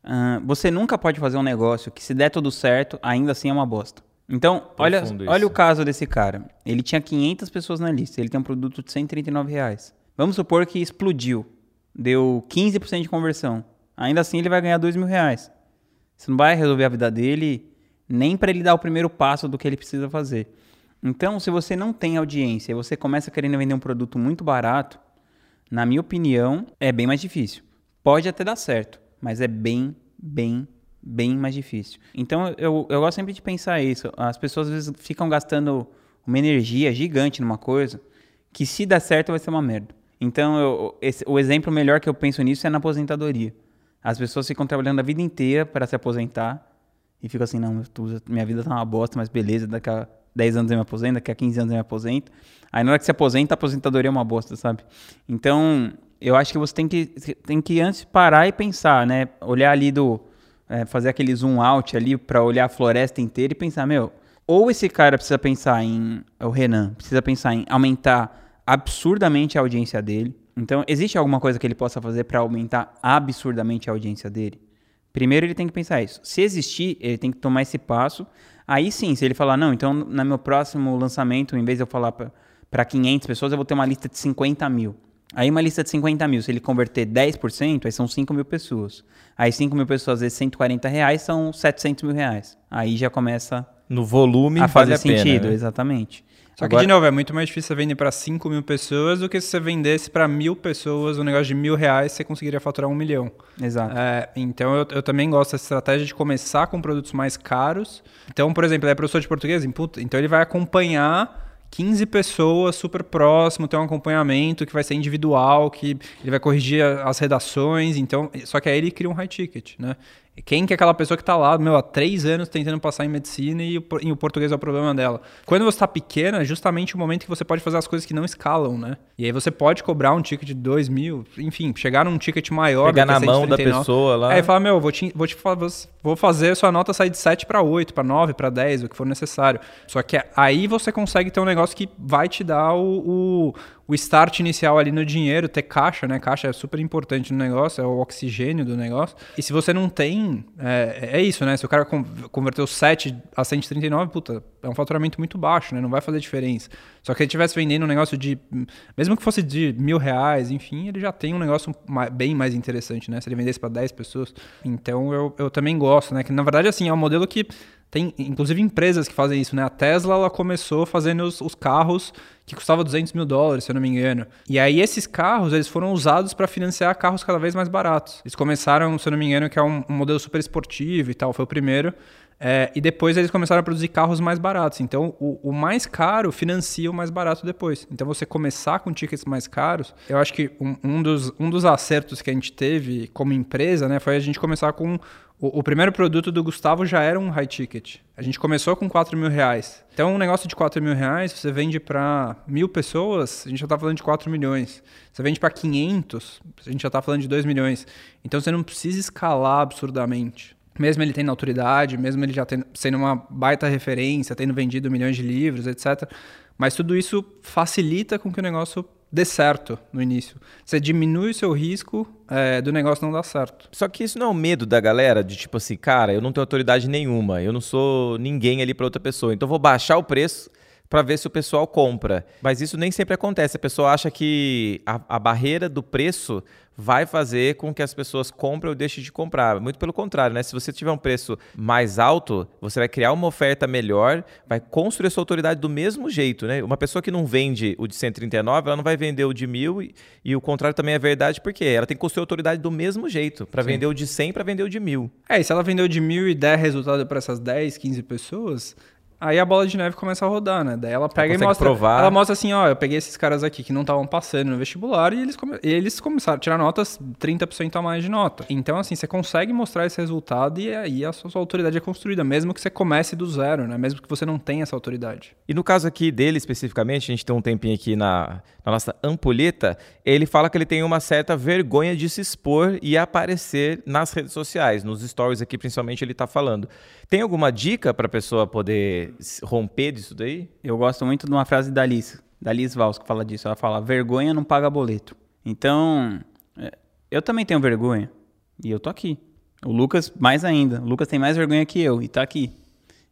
Ah, você nunca pode fazer um negócio que, se der tudo certo, ainda assim é uma bosta. Então, olha, Profundo olha isso. o caso desse cara. Ele tinha 500 pessoas na lista, ele tem um produto de 139 reais. Vamos supor que explodiu, deu 15% de conversão. Ainda assim, ele vai ganhar 2 mil reais. Você não vai resolver a vida dele nem para ele dar o primeiro passo do que ele precisa fazer. Então, se você não tem audiência e você começa querendo vender um produto muito barato, na minha opinião, é bem mais difícil. Pode até dar certo, mas é bem, bem, bem mais difícil. Então, eu, eu gosto sempre de pensar isso. As pessoas às vezes ficam gastando uma energia gigante numa coisa que, se der certo, vai ser uma merda. Então, eu- esse- o exemplo melhor que eu penso nisso é na aposentadoria. As pessoas ficam trabalhando a vida inteira para se aposentar e ficam assim, não, tô- minha vida tá uma bosta, mas beleza, daqui a 10 anos eu me aposento, daqui a 15 anos eu me aposento. Aí na hora que se aposenta, a aposentadoria é uma bosta, sabe? Então, eu acho que você tem que, tem que antes parar e pensar, né? Olhar ali do... é, fazer aquele zoom out ali para olhar a floresta inteira e pensar, meu, ou esse cara precisa pensar em... O Renan precisa pensar em aumentar absurdamente a audiência dele. Então, existe alguma coisa que ele possa fazer para aumentar absurdamente a audiência dele? Primeiro ele tem que pensar isso. Se existir, ele tem que tomar esse passo. Aí sim, se ele falar, não, então no meu próximo lançamento, em vez de eu falar para 500 pessoas, eu vou ter uma lista de 50 mil. Aí uma lista de 50 mil, se ele converter 10%, aí são 5 mil pessoas. Aí 5 mil pessoas vezes 140 reais são 700 mil reais. Aí já começa No volume a vale fazer a pena, sentido, né? exatamente. Só que, Agora- de novo, é muito mais difícil você vender para 5 mil pessoas do que se você vendesse para mil pessoas um negócio de mil reais, você conseguiria faturar um milhão. Exato. É, então eu, eu também gosto dessa estratégia de começar com produtos mais caros. Então, por exemplo, ele é professor de português, puta, então ele vai acompanhar 15 pessoas super próximo, tem um acompanhamento que vai ser individual, que ele vai corrigir as redações, então, só que aí ele cria um high ticket, né? Quem que é aquela pessoa que está lá, meu, há três anos tentando passar em medicina e o, e o português é o problema dela? Quando você está pequena, é justamente o momento que você pode fazer as coisas que não escalam, né? E aí você pode cobrar um ticket de 2 mil, enfim, chegar num ticket maior. Pegar na mão da 139. pessoa lá. Aí fala, meu, vou te, vou te vou fazer a sua nota sair de 7 para 8, para 9, para 10, o que for necessário. Só que aí você consegue ter um negócio que vai te dar o, o, o start inicial ali no dinheiro, ter caixa, né? Caixa é super importante no negócio, é o oxigênio do negócio. E se você não tem, é, é isso, né? Se o cara con- converteu 7 a 139, puta, é um faturamento muito baixo, né? Não vai fazer diferença. Só que ele estivesse vendendo um negócio de, mesmo que fosse de mil reais, enfim, ele já tem um negócio bem mais interessante, né? Se ele vendesse para 10 pessoas. Então eu, eu também gosto, né? Que na verdade, assim, é um modelo que tem, inclusive, empresas que fazem isso, né? A Tesla, ela começou fazendo os, os carros que custavam 200 mil dólares, se eu não me engano. E aí esses carros, eles foram usados para financiar carros cada vez mais baratos. Eles começaram, se eu não me engano, que é um, um modelo super esportivo e tal, foi o primeiro. É, e depois eles começaram a produzir carros mais baratos. Então, o, o mais caro financia o mais barato depois. Então, você começar com tickets mais caros, eu acho que um, um dos, um dos acertos que a gente teve como empresa, né, foi a gente começar com o, o primeiro produto do Gustavo já era um high ticket. A gente começou com 4 mil reais. Então, um negócio de 4 mil reais, você vende para mil pessoas, a gente já está falando de 4 milhões. Você vende para 500, a gente já está falando de 2 milhões. Então, você não precisa escalar absurdamente. mesmo ele tendo autoridade, mesmo ele já tendo, sendo uma baita referência, tendo vendido milhões de livros, etc. Mas tudo isso facilita com que o negócio dê certo no início. Você diminui o seu risco é, do negócio não dar certo. Só que isso não é o medo da galera de tipo assim, cara, eu não tenho autoridade nenhuma, eu não sou ninguém ali para outra pessoa, então vou baixar o preço para ver se o pessoal compra. Mas isso nem sempre acontece. A pessoa acha que a, a, barreira do preço vai fazer com que as pessoas comprem ou deixem de comprar. Muito pelo contrário, né? Se você tiver um preço mais alto, você vai criar uma oferta melhor, vai construir a sua autoridade do mesmo jeito, né? Uma pessoa que não vende o de 139, ela não vai vender o de mil e, e o contrário também é verdade, porque ela tem que construir a autoridade do mesmo jeito, para vender o de 100 para vender o de mil. É, e se ela vendeu de mil e der resultado para essas 10, 15 pessoas, Aí a bola de neve começa a rodar, né? Daí ela pega ela e mostra. Provar. Ela mostra assim, ó, eu peguei esses caras aqui que não estavam passando no vestibular e eles, come... eles começaram a tirar notas 30% a mais de nota. Então, assim, você consegue mostrar esse resultado e aí a sua, sua, autoridade é construída, mesmo que você comece do zero, né? Mesmo que você não tenha essa autoridade. E no caso aqui dele especificamente, a gente tem um tempinho aqui na, na nossa ampulheta, ele fala que ele tem uma certa vergonha de se expor e aparecer nas redes sociais, nos stories aqui principalmente ele tá falando. Tem alguma dica para a pessoa poder romper disso daí? Eu gosto muito de uma frase da Liz, da Liz Vals, que fala disso. Ela fala: vergonha não paga boleto. Então, é, eu também tenho vergonha. E eu tô aqui. O Lucas, mais ainda. O Lucas tem mais vergonha que eu e tá aqui.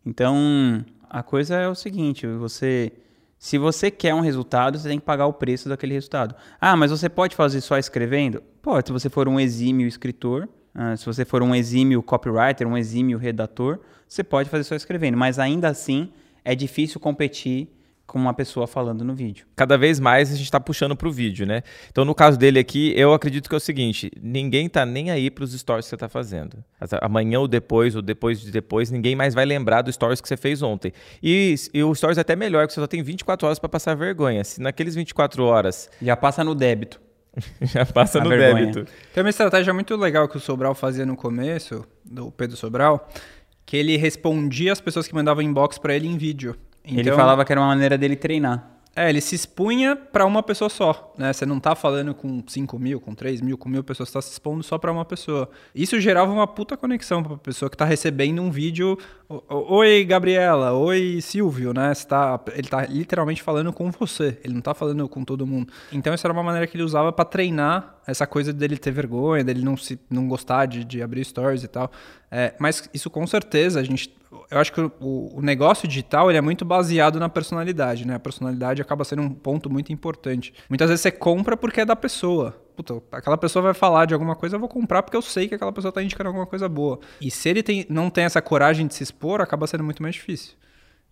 Então, a coisa é o seguinte: você. Se você quer um resultado, você tem que pagar o preço daquele resultado. Ah, mas você pode fazer só escrevendo? Pode, se você for um exímio escritor. Uh, se você for um exímio copywriter, um exímio redator, você pode fazer só escrevendo, mas ainda assim é difícil competir com uma pessoa falando no vídeo. Cada vez mais a gente está puxando para o vídeo, né? Então, no caso dele aqui, eu acredito que é o seguinte: ninguém tá nem aí para os stories que você está fazendo. Amanhã ou depois, ou depois de depois, ninguém mais vai lembrar dos stories que você fez ontem. E, e o stories é até melhor, porque você só tem 24 horas para passar vergonha. Se naqueles 24 horas. Já passa no débito. Já passa a no vergonha. débito. Tem uma estratégia muito legal que o Sobral fazia no começo, do Pedro Sobral, que ele respondia as pessoas que mandavam inbox para ele em vídeo. Então, ele falava que era uma maneira dele treinar. É, ele se expunha para uma pessoa só, né? Você não tá falando com 5 mil, com 3 mil, com mil pessoas, você tá se expondo só para uma pessoa. Isso gerava uma puta conexão pra pessoa que tá recebendo um vídeo. Oi, Gabriela. Oi, Silvio, né? Você tá, ele tá literalmente falando com você. Ele não tá falando com todo mundo. Então, essa era uma maneira que ele usava para treinar essa coisa dele ter vergonha, dele não, se, não gostar de, de abrir stories e tal. É, mas isso com certeza a gente eu acho que o, o, negócio digital ele é muito baseado na personalidade, né? A personalidade acaba sendo um ponto muito importante. Muitas vezes você compra porque é da pessoa. Puta, aquela pessoa vai falar de alguma coisa, eu vou comprar porque eu sei que aquela pessoa está indicando alguma coisa boa. E se ele tem, não tem essa coragem de se expor, acaba sendo muito mais difícil.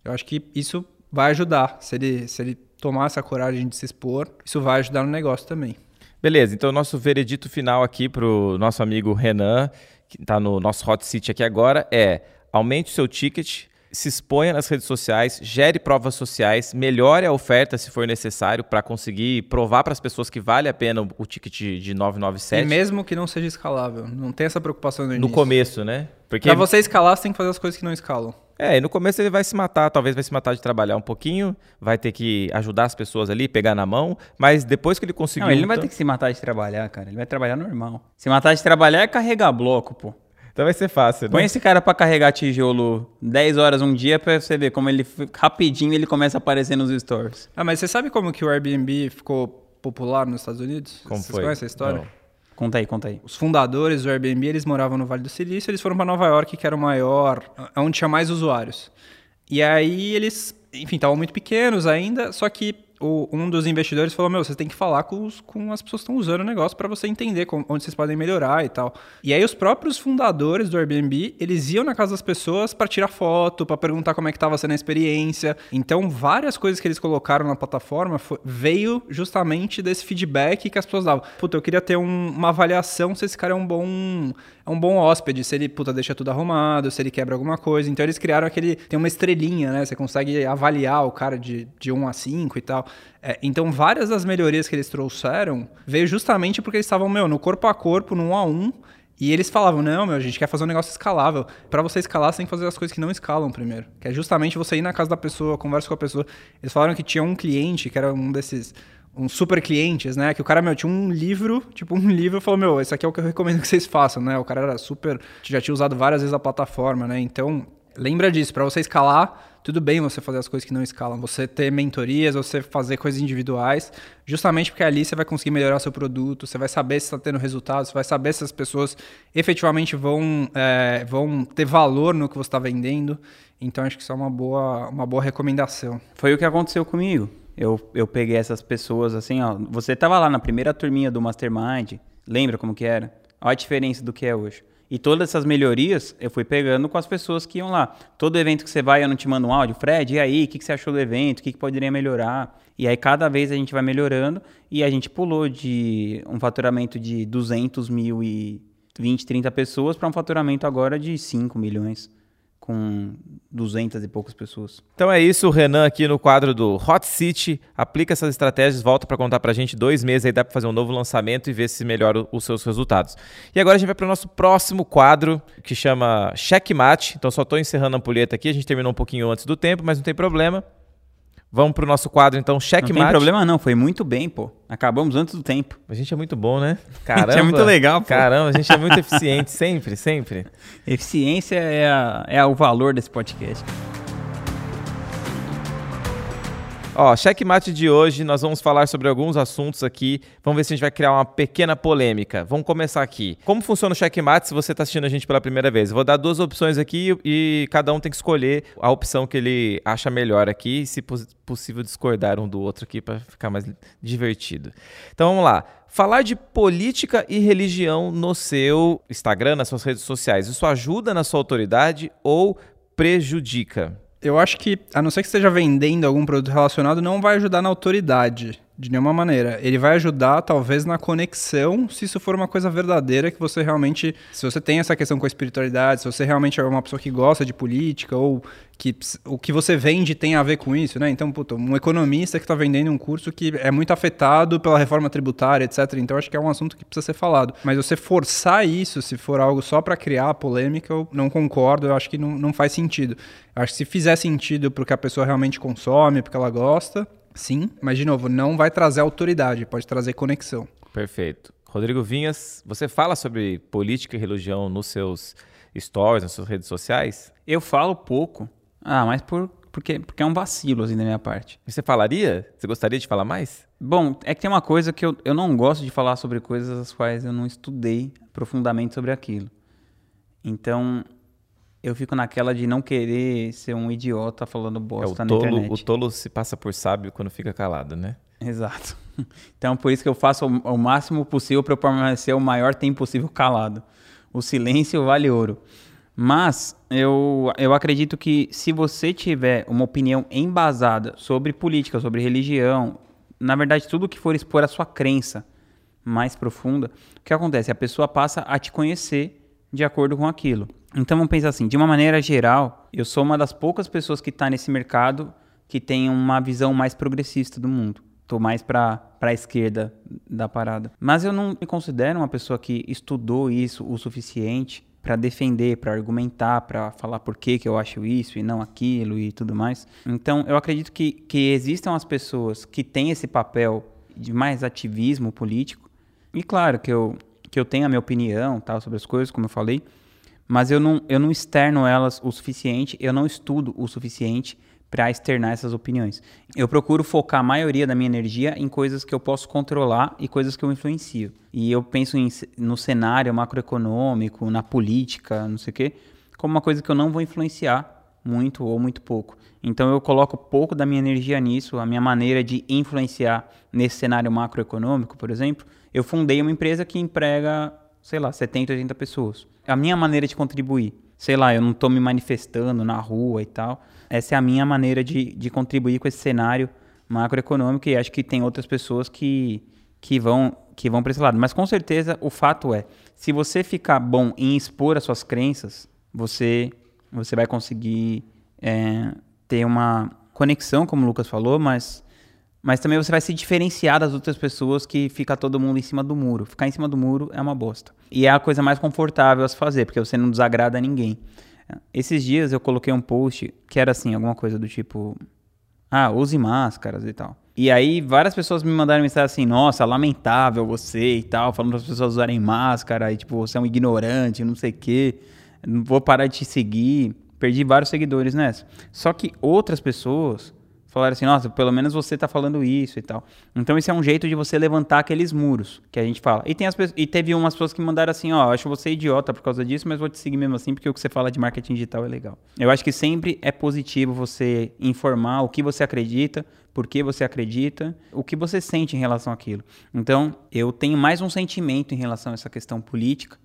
Eu acho que isso vai ajudar. Se ele, se ele tomar essa coragem de se expor, isso vai ajudar no negócio também. Beleza, então nosso veredito final aqui para o nosso amigo Renan, que está no nosso hot seat aqui agora, é aumente o seu ticket, se exponha nas redes sociais, gere provas sociais, melhore a oferta se for necessário para conseguir provar para as pessoas que vale a pena o ticket de 997. E mesmo que não seja escalável, não tem essa preocupação no início. No começo, né? Porque para você escalar, você tem que fazer as coisas que não escalam. É, e no começo ele vai se matar, talvez vai se matar de trabalhar um pouquinho, vai ter que ajudar as pessoas ali, pegar na mão, mas depois que ele conseguir. Não, ele não vai ter que se matar de trabalhar, cara. Ele vai trabalhar normal. Se matar de trabalhar é carregar bloco, pô. Então vai ser fácil. Né? Põe esse cara para carregar tijolo 10 horas um dia para você ver como ele rapidinho ele começa a aparecer nos stores. Ah, mas você sabe como que o Airbnb ficou popular nos Estados Unidos? Como Vocês foi? conhecem a história? Não. Conta aí, conta aí. Os fundadores do Airbnb, eles moravam no Vale do Silício, eles foram para Nova York, que era o maior, onde tinha mais usuários. E aí eles, enfim, estavam muito pequenos ainda, só que o, um dos investidores falou: Meu, você tem que falar com, os, com as pessoas que estão usando o negócio para você entender como, onde vocês podem melhorar e tal. E aí, os próprios fundadores do Airbnb eles iam na casa das pessoas para tirar foto, para perguntar como é que estava sendo a experiência. Então, várias coisas que eles colocaram na plataforma foi, veio justamente desse feedback que as pessoas davam. Puta, eu queria ter um, uma avaliação se esse cara é um bom é um bom hóspede, se ele puta deixa tudo arrumado, se ele quebra alguma coisa. Então, eles criaram aquele tem uma estrelinha, né? Você consegue avaliar o cara de, de 1 a 5 e tal. É, então, várias das melhorias que eles trouxeram veio justamente porque eles estavam, meu, no corpo a corpo, no um a um, e eles falavam: não, meu, a gente quer fazer um negócio escalável. Para você escalar, você tem que fazer as coisas que não escalam primeiro. Que é justamente você ir na casa da pessoa, conversa com a pessoa. Eles falaram que tinha um cliente, que era um desses uns super clientes, né? Que o cara, meu, tinha um livro, tipo um livro, e falou, meu, esse aqui é o que eu recomendo que vocês façam, né? O cara era super, já tinha usado várias vezes a plataforma, né? Então, lembra disso, para você escalar, tudo bem você fazer as coisas que não escalam, você ter mentorias, você fazer coisas individuais, justamente porque ali você vai conseguir melhorar seu produto, você vai saber se está tendo resultados, você vai saber se as pessoas efetivamente vão, é, vão ter valor no que você está vendendo. Então acho que isso é uma boa, uma boa recomendação. Foi o que aconteceu comigo. Eu, eu peguei essas pessoas assim, ó. Você tava lá na primeira turminha do Mastermind, lembra como que era? Olha a diferença do que é hoje. E todas essas melhorias eu fui pegando com as pessoas que iam lá. Todo evento que você vai, eu não te mando um áudio. Fred, e aí? O que, que você achou do evento? O que, que poderia melhorar? E aí cada vez a gente vai melhorando. E a gente pulou de um faturamento de 200 mil e 20, 30 pessoas para um faturamento agora de 5 milhões com 200 e poucas pessoas. Então é isso, Renan aqui no quadro do Hot City, aplica essas estratégias, volta para contar para a gente dois meses, aí dá para fazer um novo lançamento e ver se melhora os seus resultados. E agora a gente vai para o nosso próximo quadro, que chama Checkmate, então só estou encerrando a ampulheta aqui, a gente terminou um pouquinho antes do tempo, mas não tem problema. Vamos pro nosso quadro, então, checkmate. Não tem problema não, foi muito bem, pô. Acabamos antes do tempo. A gente é muito bom, né? Caramba. a gente é muito legal, pô. Caramba, a gente é muito eficiente, sempre, sempre. Eficiência é, a, é o valor desse podcast. Ó, checkmate de hoje, nós vamos falar sobre alguns assuntos aqui. Vamos ver se a gente vai criar uma pequena polêmica. Vamos começar aqui. Como funciona o checkmate se você está assistindo a gente pela primeira vez? Eu vou dar duas opções aqui e cada um tem que escolher a opção que ele acha melhor aqui, se possível discordar um do outro aqui para ficar mais divertido. Então vamos lá. Falar de política e religião no seu Instagram, nas suas redes sociais, isso ajuda na sua autoridade ou prejudica? Eu acho que, a não ser que esteja vendendo algum produto relacionado, não vai ajudar na autoridade de nenhuma maneira. Ele vai ajudar, talvez, na conexão, se isso for uma coisa verdadeira, que você realmente. Se você tem essa questão com a espiritualidade, se você realmente é uma pessoa que gosta de política, ou que o que você vende tem a ver com isso, né? Então, puto, um economista que está vendendo um curso que é muito afetado pela reforma tributária, etc. Então, acho que é um assunto que precisa ser falado. Mas você forçar isso, se for algo só para criar polêmica, eu não concordo, eu acho que não, não faz sentido. Acho que se fizer sentido porque a pessoa realmente consome, porque ela gosta, Sim, mas de novo, não vai trazer autoridade, pode trazer conexão. Perfeito. Rodrigo Vinhas, você fala sobre política e religião nos seus stories, nas suas redes sociais? Eu falo pouco. Ah, mas por, porque, porque é um vacilo assim da minha parte. Você falaria? Você gostaria de falar mais? Bom, é que tem uma coisa que eu, eu não gosto de falar sobre coisas as quais eu não estudei profundamente sobre aquilo. Então, eu fico naquela de não querer ser um idiota falando bosta é, o tolo, na internet. O tolo se passa por sábio quando fica calado, né? Exato. Então, por isso que eu faço o, o máximo possível para permanecer o maior tempo possível calado. O silêncio vale ouro. Mas eu, eu acredito que se você tiver uma opinião embasada sobre política, sobre religião, na verdade, tudo que for expor a sua crença mais profunda, o que acontece? A pessoa passa a te conhecer de acordo com aquilo. Então vamos pensar assim, de uma maneira geral, eu sou uma das poucas pessoas que está nesse mercado que tem uma visão mais progressista do mundo. Estou mais para a esquerda da parada. Mas eu não me considero uma pessoa que estudou isso o suficiente para defender, para argumentar, para falar por que, que eu acho isso e não aquilo e tudo mais. Então, eu acredito que, que existam as pessoas que têm esse papel de mais ativismo político. E claro que eu, que eu tenho a minha opinião tal, sobre as coisas, como eu falei, mas eu não, eu não externo elas o suficiente, eu não estudo o suficiente para externar essas opiniões. Eu procuro focar a maioria da minha energia em coisas que eu posso controlar e coisas que eu influencio. E eu penso em, no cenário macroeconômico, na política, não sei o quê, como uma coisa que eu não vou influenciar muito ou muito pouco. Então eu coloco pouco da minha energia nisso, a minha maneira de influenciar nesse cenário macroeconômico, por exemplo. Eu fundei uma empresa que emprega, sei lá, 70, 80 pessoas a minha maneira de contribuir. Sei lá, eu não estou me manifestando na rua e tal. Essa é a minha maneira de, de contribuir com esse cenário macroeconômico e acho que tem outras pessoas que, que vão que vão para esse lado. Mas com certeza o fato é, se você ficar bom em expor as suas crenças, você você vai conseguir é, ter uma conexão, como o Lucas falou, mas mas também você vai se diferenciar das outras pessoas que fica todo mundo em cima do muro. Ficar em cima do muro é uma bosta. E é a coisa mais confortável a se fazer, porque você não desagrada a ninguém. Esses dias eu coloquei um post que era assim, alguma coisa do tipo: Ah, use máscaras e tal. E aí várias pessoas me mandaram mensagem assim, nossa, lamentável você e tal, falando as pessoas usarem máscara, e tipo, você é um ignorante, não sei o quê, não vou parar de te seguir. Perdi vários seguidores nessa. Só que outras pessoas falaram assim, nossa, pelo menos você tá falando isso e tal. Então esse é um jeito de você levantar aqueles muros que a gente fala. E, tem as, e teve umas pessoas que mandaram assim, ó, acho você idiota por causa disso, mas vou te seguir mesmo assim porque o que você fala de marketing digital é legal. Eu acho que sempre é positivo você informar o que você acredita, por que você acredita, o que você sente em relação àquilo. Então, eu tenho mais um sentimento em relação a essa questão política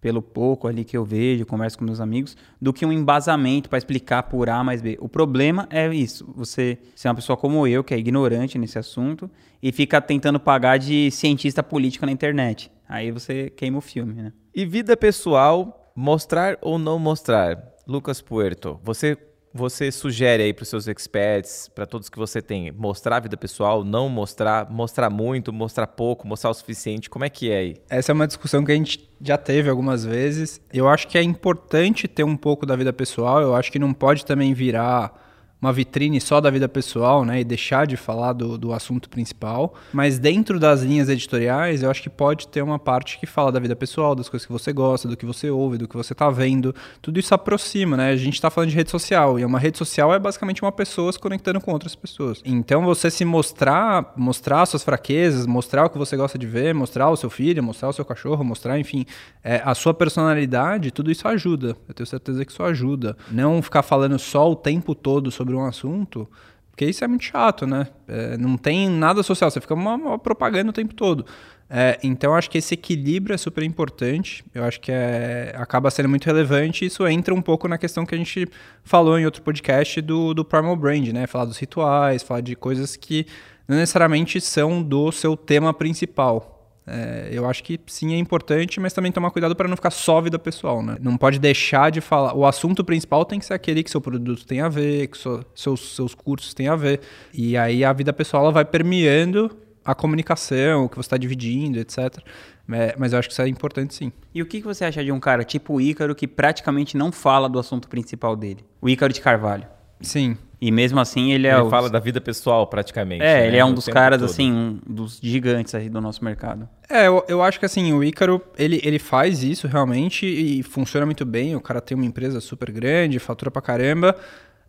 pelo pouco ali que eu vejo, converso com meus amigos, do que um embasamento para explicar por A mais B. O problema é isso, você ser uma pessoa como eu, que é ignorante nesse assunto, e fica tentando pagar de cientista político na internet. Aí você queima o filme, né? E vida pessoal, mostrar ou não mostrar? Lucas Puerto, você você sugere aí para os seus experts, para todos que você tem, mostrar a vida pessoal, não mostrar, mostrar muito, mostrar pouco, mostrar o suficiente? Como é que é aí? Essa é uma discussão que a gente já teve algumas vezes. Eu acho que é importante ter um pouco da vida pessoal, eu acho que não pode também virar uma vitrine só da vida pessoal, né, e deixar de falar do, do assunto principal. Mas dentro das linhas editoriais, eu acho que pode ter uma parte que fala da vida pessoal, das coisas que você gosta, do que você ouve, do que você está vendo. Tudo isso aproxima, né? A gente está falando de rede social e uma rede social é basicamente uma pessoa se conectando com outras pessoas. Então você se mostrar, mostrar suas fraquezas, mostrar o que você gosta de ver, mostrar o seu filho, mostrar o seu cachorro, mostrar, enfim, é, a sua personalidade, tudo isso ajuda. Eu tenho certeza que isso ajuda. Não ficar falando só o tempo todo sobre sobre um assunto, porque isso é muito chato, né? É, não tem nada social, você fica uma, uma propaganda o tempo todo. É, então, acho que esse equilíbrio é super importante. Eu acho que é, acaba sendo muito relevante. Isso entra um pouco na questão que a gente falou em outro podcast do, do Primal Brand, né? Falar dos rituais, falar de coisas que não necessariamente são do seu tema principal. É, eu acho que sim é importante, mas também tomar cuidado para não ficar só vida pessoal, né? Não pode deixar de falar. O assunto principal tem que ser aquele que seu produto tem a ver, que so, seus, seus cursos têm a ver. E aí a vida pessoal ela vai permeando a comunicação, o que você está dividindo, etc. É, mas eu acho que isso é importante sim. E o que você acha de um cara tipo o Ícaro que praticamente não fala do assunto principal dele? O Ícaro de Carvalho. Sim. E mesmo assim ele é. Ele o... fala da vida pessoal praticamente. É, né? ele é um O dos caras, todo. assim, um dos gigantes aí do nosso mercado. É, eu, eu acho que assim, o Ícaro, ele, ele faz isso realmente e funciona muito bem. O cara tem uma empresa super grande, fatura pra caramba.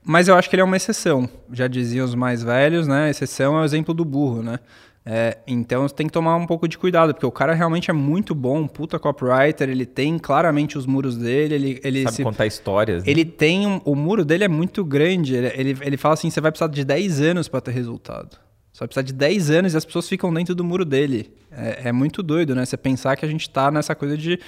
Mas eu acho que ele é uma exceção. Já diziam os mais velhos, né? Exceção é o exemplo do burro, né? É, então você tem que tomar um pouco de cuidado, porque o cara realmente é muito bom, puta copywriter, ele tem claramente os muros dele, ele, ele Sabe se- contar histórias. né? ele tem um, o muro dele é muito grande. Ele, ele, ele fala assim: você vai precisar de 10 anos para ter resultado. Você vai precisar de 10 anos e as pessoas ficam dentro do muro dele. É, é muito doido, né? Você pensar que a gente tá nessa coisa de.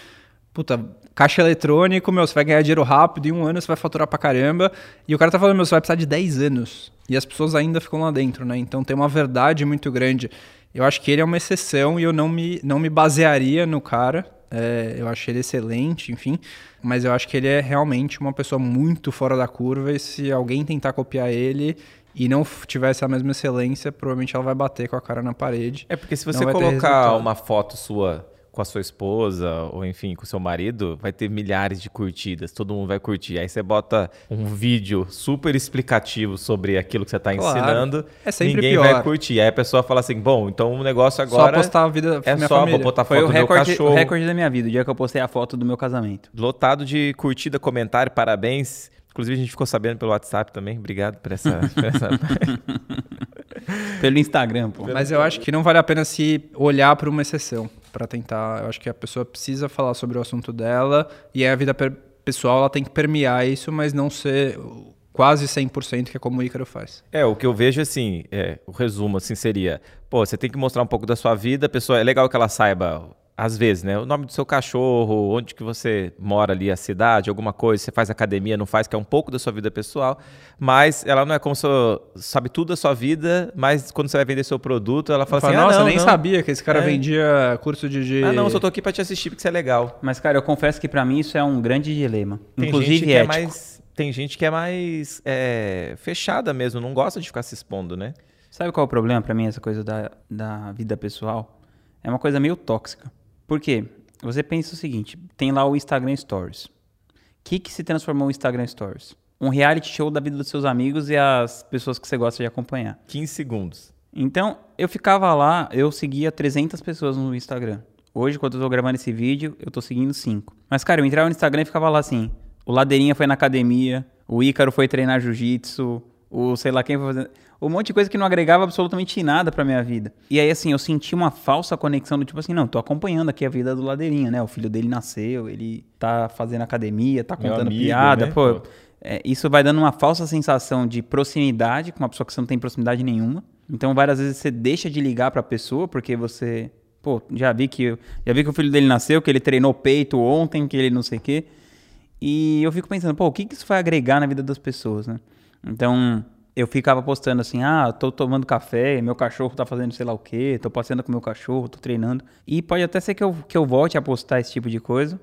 Puta, caixa eletrônico, meu, você vai ganhar dinheiro rápido, em um ano você vai faturar pra caramba. E o cara tá falando, meu, você vai precisar de 10 anos. E as pessoas ainda ficam lá dentro, né? Então tem uma verdade muito grande. Eu acho que ele é uma exceção e eu não me, não me basearia no cara. É, eu acho ele excelente, enfim. Mas eu acho que ele é realmente uma pessoa muito fora da curva. E se alguém tentar copiar ele e não tiver essa mesma excelência, provavelmente ela vai bater com a cara na parede. É porque se você colocar uma foto sua com a sua esposa, ou enfim, com o seu marido, vai ter milhares de curtidas, todo mundo vai curtir. Aí você bota um vídeo super explicativo sobre aquilo que você está Claro. ensinando, É sempre ninguém pior. vai curtir. Aí a pessoa fala assim, bom, então o negócio Só agora postar a vida é minha só, família. vou botar Foi foto o do meu recorde, o cachorro, recorde da minha vida, o dia que eu postei a foto do meu casamento. lotado de curtida, comentário, parabéns. Inclusive a gente ficou sabendo pelo WhatsApp também. Obrigado por essa... por essa... Pelo Instagram, pô. Mas eu acho que não vale a pena se olhar para uma exceção para tentar. Eu acho que a pessoa precisa falar sobre o assunto dela e a vida pessoal ela tem que permear isso, mas não ser quase 100% que é como o Ícaro faz. É, o que eu vejo assim, é, o resumo assim seria, pô, você tem que mostrar um pouco da sua vida, a pessoa, é legal que ela saiba, às vezes, né, o nome do seu cachorro, onde que você mora ali, a cidade, alguma coisa, você faz academia, não faz, que é um pouco da sua vida pessoal, mas ela não é como se sabe tudo da sua vida, mas quando você vai vender seu produto, ela fala Fala, assim, Nossa, ah, não, nem não. sabia que esse cara É. vendia curso de, de... Ah, não, eu só tô aqui pra te assistir porque você é legal. Mas, cara, eu confesso que pra mim isso é um grande dilema. Tem Inclusive gente que é mais, tem gente que é mais é, fechada mesmo, não gosta de ficar se expondo, né? Sabe qual é o problema pra mim, essa coisa da, da vida pessoal? É uma coisa meio tóxica. Por quê? Você pensa o seguinte, tem lá o Instagram Stories. O que, que se transformou o Instagram Stories? Um reality show da vida dos seus amigos e as pessoas que você gosta de acompanhar. 15 segundos. Então, eu ficava lá, eu seguia 300 pessoas no Instagram. Hoje, quando eu tô gravando esse vídeo, eu tô seguindo 5. Mas, cara, eu entrava no Instagram e ficava lá assim: o Ladeirinha foi na academia, o Ícaro foi treinar jiu-jitsu, o sei lá quem foi fazer. Um monte de coisa que não agregava absolutamente nada pra minha vida. E aí, assim, eu senti uma falsa conexão do tipo assim: não, tô acompanhando aqui a vida do Ladeirinha, né? O filho dele nasceu, ele tá fazendo academia, tá contando amigo, piada, né? pô. É, isso vai dando uma falsa sensação de proximidade com uma pessoa que você não tem proximidade nenhuma. Então, várias vezes você deixa de ligar pra pessoa porque você, pô, já vi que já vi que o filho dele nasceu, que ele treinou peito ontem, que ele não sei o quê. E eu fico pensando, pô, o que que isso vai agregar na vida das pessoas, né? Então, eu ficava postando assim, ah, tô tomando café, meu cachorro tá fazendo sei lá o quê, tô passeando com meu cachorro, tô treinando. E pode até ser que eu, que eu volte a postar esse tipo de coisa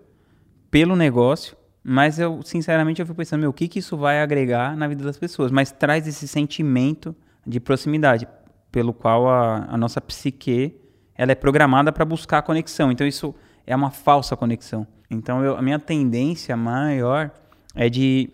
pelo negócio, mas eu, sinceramente, eu fico pensando, meu, o que que isso vai agregar na vida das pessoas? Mas traz esse sentimento de proximidade, pelo qual a, a nossa psique, ela é programada para buscar conexão. Então, isso é uma falsa conexão. Então, eu- a minha tendência maior é de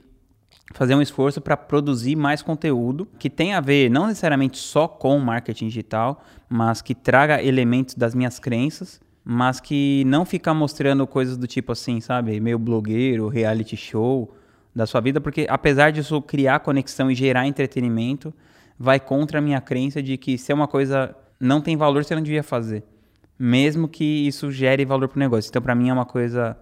fazer um esforço para produzir mais conteúdo que tenha a ver não necessariamente só com marketing digital, mas que traga elementos das minhas crenças, mas que não ficar mostrando coisas do tipo assim, sabe, meio blogueiro, reality show da sua vida, porque apesar disso criar conexão e gerar entretenimento, vai contra a minha crença de que se é uma coisa não tem valor, você não devia fazer, mesmo que isso gere valor para o negócio. Então, para mim é uma coisa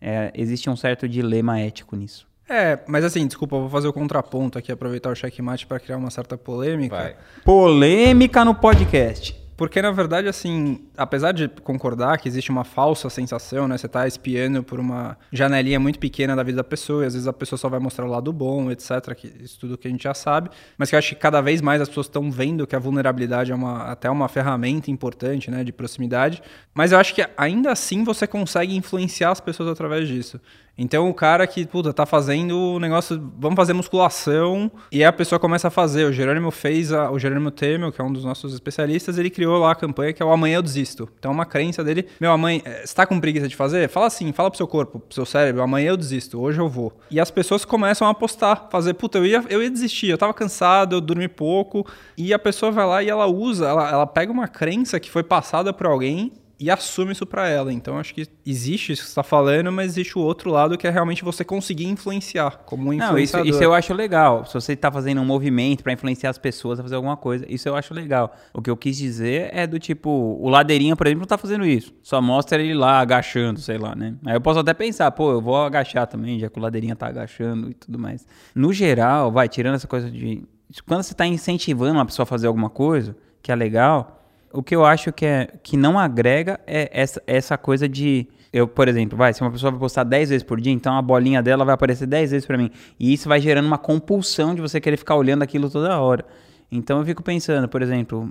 é, existe um certo dilema ético nisso. É, mas assim, desculpa, vou fazer o contraponto aqui, aproveitar o checkmate para criar uma certa polêmica. Vai. Polêmica no podcast. Porque, na verdade, assim, apesar de concordar que existe uma falsa sensação, né? Você tá espiando por uma janelinha muito pequena da vida da pessoa, e às vezes a pessoa só vai mostrar o lado bom, etc. Que, isso tudo que a gente já sabe. Mas que eu acho que cada vez mais as pessoas estão vendo que a vulnerabilidade é uma, até uma ferramenta importante, né? De proximidade. Mas eu acho que ainda assim você consegue influenciar as pessoas através disso. Então o cara que, puta, tá fazendo o negócio, vamos fazer musculação, e a pessoa começa a fazer. O Jerônimo fez, a, o Jerônimo Temel, que é um dos nossos especialistas, ele criou lá a campanha que é o Amanhã Eu Desisto. Então é uma crença dele, meu, amanhã, eh, você tá com preguiça de fazer? Fala assim, fala pro seu corpo, pro seu cérebro, amanhã eu desisto, hoje eu vou. E as pessoas começam a apostar, fazer, puta, eu ia, eu ia desistir, eu tava cansado, eu dormi pouco, e a pessoa vai lá e ela usa, ela, ela pega uma crença que foi passada por alguém e assume isso pra ela. Então acho que existe isso que você tá falando, mas existe o outro lado que é realmente você conseguir influenciar como um Não, isso, isso eu acho legal. Se você tá fazendo um movimento pra influenciar as pessoas a fazer alguma coisa, isso eu acho legal. O que eu quis dizer é do tipo, o Ladeirinha, por exemplo, não tá fazendo isso. Só mostra ele lá agachando, sei lá, né? Aí eu posso até pensar, pô, eu vou agachar também, já que o Ladeirinha tá agachando e tudo mais. No geral, vai, tirando essa coisa de. Quando você tá incentivando uma pessoa a fazer alguma coisa, que é legal, o que eu acho que, é, que não agrega é essa, essa coisa de. Eu, por exemplo, vai, se uma pessoa vai postar 10 vezes por dia, então a bolinha dela vai aparecer 10 vezes pra mim. E isso vai gerando uma compulsão de você querer ficar olhando aquilo toda hora. Então eu fico pensando, por exemplo,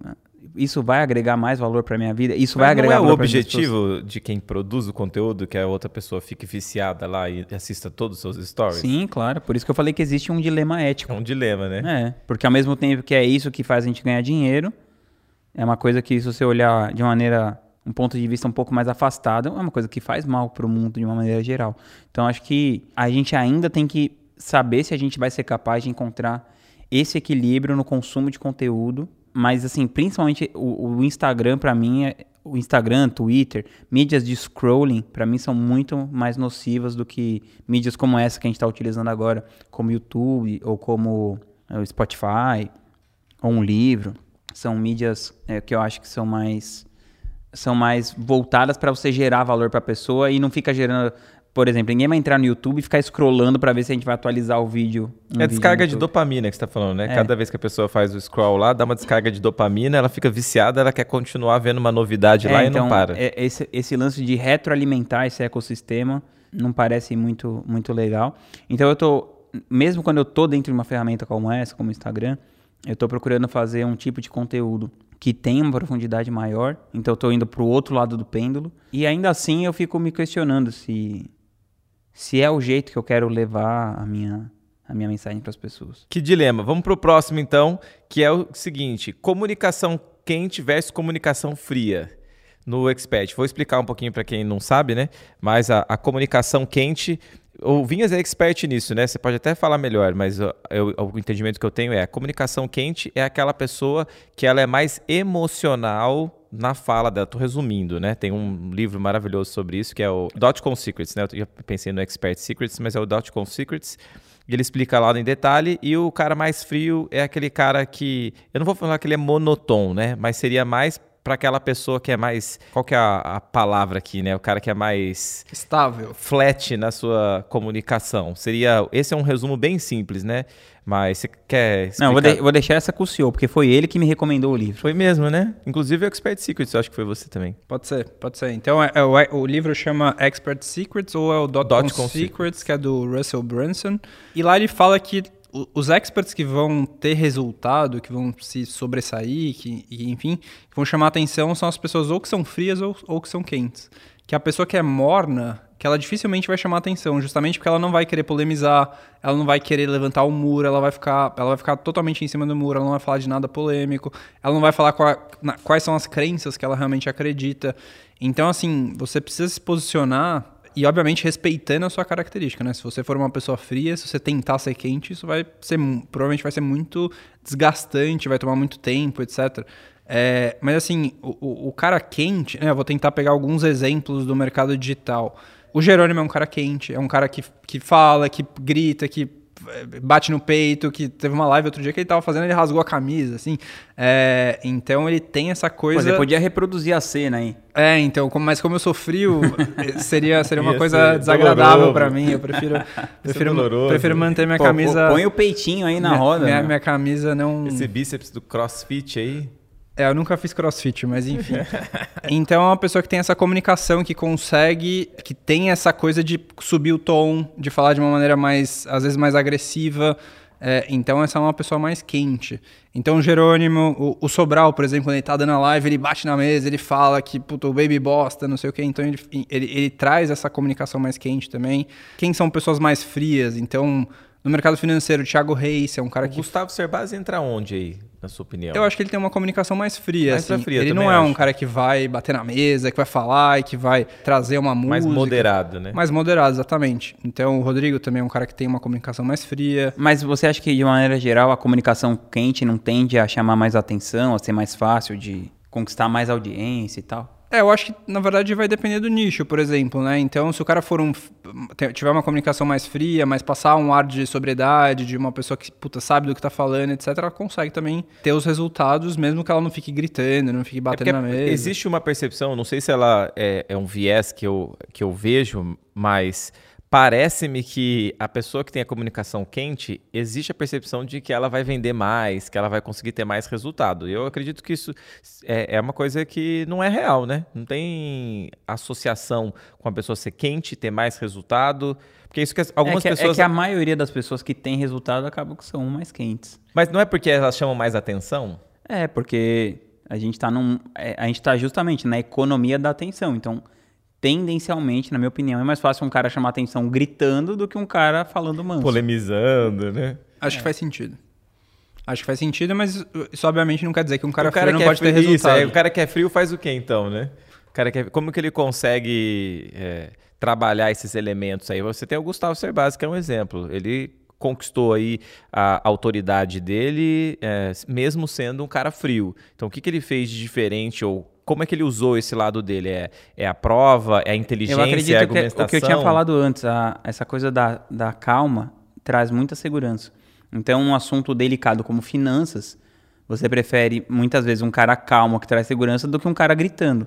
isso vai agregar mais valor pra minha vida? Isso vai Mas agregar não é o objetivo de quem produz o conteúdo que a outra pessoa fique viciada lá e assista todos os seus stories? Sim, claro. Por isso que eu falei que existe um dilema ético. É um dilema, né? É, porque ao mesmo tempo que é isso que faz a gente ganhar dinheiro, é uma coisa que se você olhar de maneira, um ponto de vista um pouco mais afastado, é uma coisa que faz mal pro mundo de uma maneira geral. Então acho que a gente ainda tem que saber se a gente vai ser capaz de encontrar esse equilíbrio no consumo de conteúdo, mas assim, principalmente o, o Instagram pra mim é o Instagram, Twitter, mídias de scrolling, pra mim são muito mais nocivas do que mídias como essa que a gente está utilizando agora, como YouTube ou como é, o Spotify ou um livro. São mídias é, que eu acho que são mais são mais voltadas para você gerar valor para a pessoa e não fica gerando, por exemplo, ninguém vai entrar no YouTube e ficar scrollando para ver se a gente vai atualizar o vídeo. um É vídeo descarga no de dopamina que você tá falando, né? É. Cada vez que a pessoa faz o scroll lá, dá uma descarga de dopamina, ela fica viciada, ela quer continuar vendo uma novidade lá É, e não então, para. é- esse, esse lance de retroalimentar esse ecossistema não parece muito, muito legal. Então eu tô, mesmo quando eu tô dentro de uma ferramenta como essa, como o Instagram, eu tô procurando fazer um tipo de conteúdo que tenha uma profundidade maior. Então tô indo pro outro lado do pêndulo. E ainda assim eu fico me questionando se, se é o jeito que eu quero levar a minha, a minha mensagem para as pessoas. Que dilema. Vamos pro próximo então, que é o seguinte: comunicação quente versus comunicação fria. No Expert. Vou explicar um pouquinho para quem não sabe, né? Mas a, a comunicação quente O Vinhas é expert nisso, né? Você pode até falar melhor, mas eu, eu, o entendimento que eu tenho é a comunicação quente é aquela pessoa que ela é mais emocional na fala dela. Tô resumindo, né? Tem um livro maravilhoso sobre isso que é o Dotcom Secrets, né? Eu pensei no Expert Secrets, mas é o Dotcom Secrets. Ele explica lá em detalhe. E o cara mais frio é aquele cara que. Eu não vou falar que ele é monotom, né? Mas seria mais para aquela pessoa que é mais. Qual que é a, a, palavra aqui, né? O cara que é mais. Estável. Flat na sua comunicação. Seria. Esse é um resumo bem simples, né? Mas você quer. Explicar? Não, vou, de, vou deixar essa com o senhor, porque foi ele que me recomendou o livro. Foi mesmo, né? Inclusive o Expert Secrets, eu acho que foi você também. Pode ser, pode ser. Então é, é, o, o, livro chama Expert Secrets ou é o Dot, Dot Secrets, Secrets, que é do Russell Brunson. E lá ele fala que os experts que vão ter resultado, que vão se sobressair, que, enfim, que vão chamar atenção são as pessoas ou que são frias ou, ou que são quentes. Que a pessoa que é morna, que ela dificilmente vai chamar atenção, justamente porque ela não vai querer polemizar, ela não vai querer levantar o muro, ela vai ficar, ela vai ficar totalmente em cima do muro, ela não vai falar de nada polêmico, ela não vai falar qual, na, quais são as crenças que ela realmente acredita. Então, assim, você precisa se posicionar e, obviamente, respeitando a sua característica, né? Se você for uma pessoa fria, se você tentar ser quente, isso vai ser, provavelmente vai ser muito desgastante, vai tomar muito tempo, etc. É, mas, assim, o, o, cara quente, né? Eu vou tentar pegar alguns exemplos do mercado digital. O Jerônimo é um cara quente, é um cara que, que fala, que grita, que bate no peito, que teve uma live outro dia que ele tava fazendo, ele rasgou a camisa, assim. É, então ele tem essa coisa. Você podia reproduzir a cena aí. É, então, mas como eu sou frio, seria, seria uma coisa desagradável para mim. Eu prefiro, prefiro, prefiro manter minha Pô, camisa. Põe o peitinho aí na minha, roda. Minha, minha camisa não. Esse bíceps do crossfit aí. É, eu nunca fiz crossfit, mas enfim. então é uma pessoa que tem essa comunicação, que consegue, que tem essa coisa de subir o tom, de falar de uma maneira mais, às vezes, mais agressiva. É, então essa é uma pessoa mais quente. Então o Jerônimo, o, o, Sobral, por exemplo, quando ele tá dando a live, ele bate na mesa, ele fala que puto, o baby bosta, não sei o que. Então ele, ele, ele traz essa comunicação mais quente também. Quem são pessoas mais frias? Então no mercado financeiro, o Thiago Reis é um cara o que. Gustavo Cerbasi entra onde aí, na sua opinião? Eu acho que ele tem uma comunicação mais fria. Mais assim. fria ele não é acho. um cara que vai bater na mesa, que vai falar e que vai trazer uma música. Mais moderado, né? Mais moderado, exatamente. Então o Rodrigo também é um cara que tem uma comunicação mais fria. Mas você acha que, de maneira geral, a comunicação quente não tende a chamar mais atenção, a ser mais fácil de conquistar mais audiência e tal? É, eu acho que na verdade vai depender do nicho, por exemplo, né? Então, se o cara for um tiver uma comunicação mais fria, mas passar um ar de sobriedade, de uma pessoa que puta, sabe do que tá falando, etc, ela consegue também ter os resultados, mesmo que ela não fique gritando, não fique batendo é na mesa. Existe uma percepção, não sei se ela é, é um viés que eu, que eu vejo, mas parece-me que a pessoa que tem a comunicação quente, existe a percepção de que ela vai vender mais, que ela vai conseguir ter mais resultado. Eu acredito que isso é, é uma coisa que não é real, né? Não tem associação com a pessoa ser quente, ter mais resultado. Porque isso que algumas é que, pessoas. É que a maioria das pessoas que tem resultado acabam que são mais quentes. Mas não é porque elas chamam mais atenção? É, porque a gente está num. É, a gente está justamente na economia da atenção. Então tendencialmente, na minha opinião, é mais fácil um cara chamar atenção gritando do que um cara falando manso. Polemizando, né? Acho é. que faz sentido. Acho que faz sentido, mas isso obviamente não quer dizer que um cara, cara frio não pode frio, ter resultado. Isso, é, o cara que é frio faz o quê então, né? O cara que é, como que ele consegue é, trabalhar esses elementos aí? Você tem o Gustavo Cerbasi, que é um exemplo. Ele conquistou aí a autoridade dele, é, mesmo sendo um cara frio. Então, o que, que ele fez de diferente ou como é que ele usou esse lado dele? É, é a prova, é a inteligência, eu acredito é a argumentação? Que, o que eu tinha falado antes, a, essa coisa da, da calma traz muita segurança. Então, um assunto delicado como finanças, você prefere muitas vezes um cara calmo que traz segurança do que um cara gritando.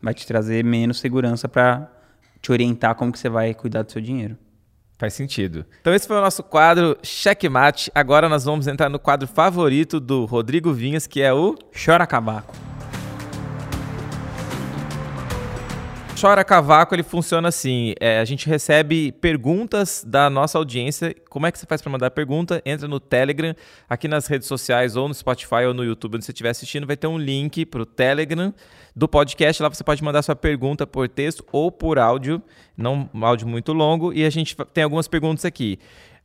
Vai te trazer menos segurança para te orientar como que você vai cuidar do seu dinheiro. Faz sentido. Então esse foi o nosso quadro Checkmate. Agora nós vamos entrar no quadro favorito do Rodrigo Vinhas, que é o Chora Cabaco. Chora Cavaco, ele funciona assim. É, a gente recebe perguntas da nossa audiência. Como é que você faz para mandar pergunta? Entra no Telegram, aqui nas redes sociais, ou no Spotify, ou no YouTube, onde você estiver assistindo, vai ter um link para o Telegram do podcast. Lá você pode mandar sua pergunta por texto ou por áudio, não um áudio muito longo. E a gente tem algumas perguntas aqui.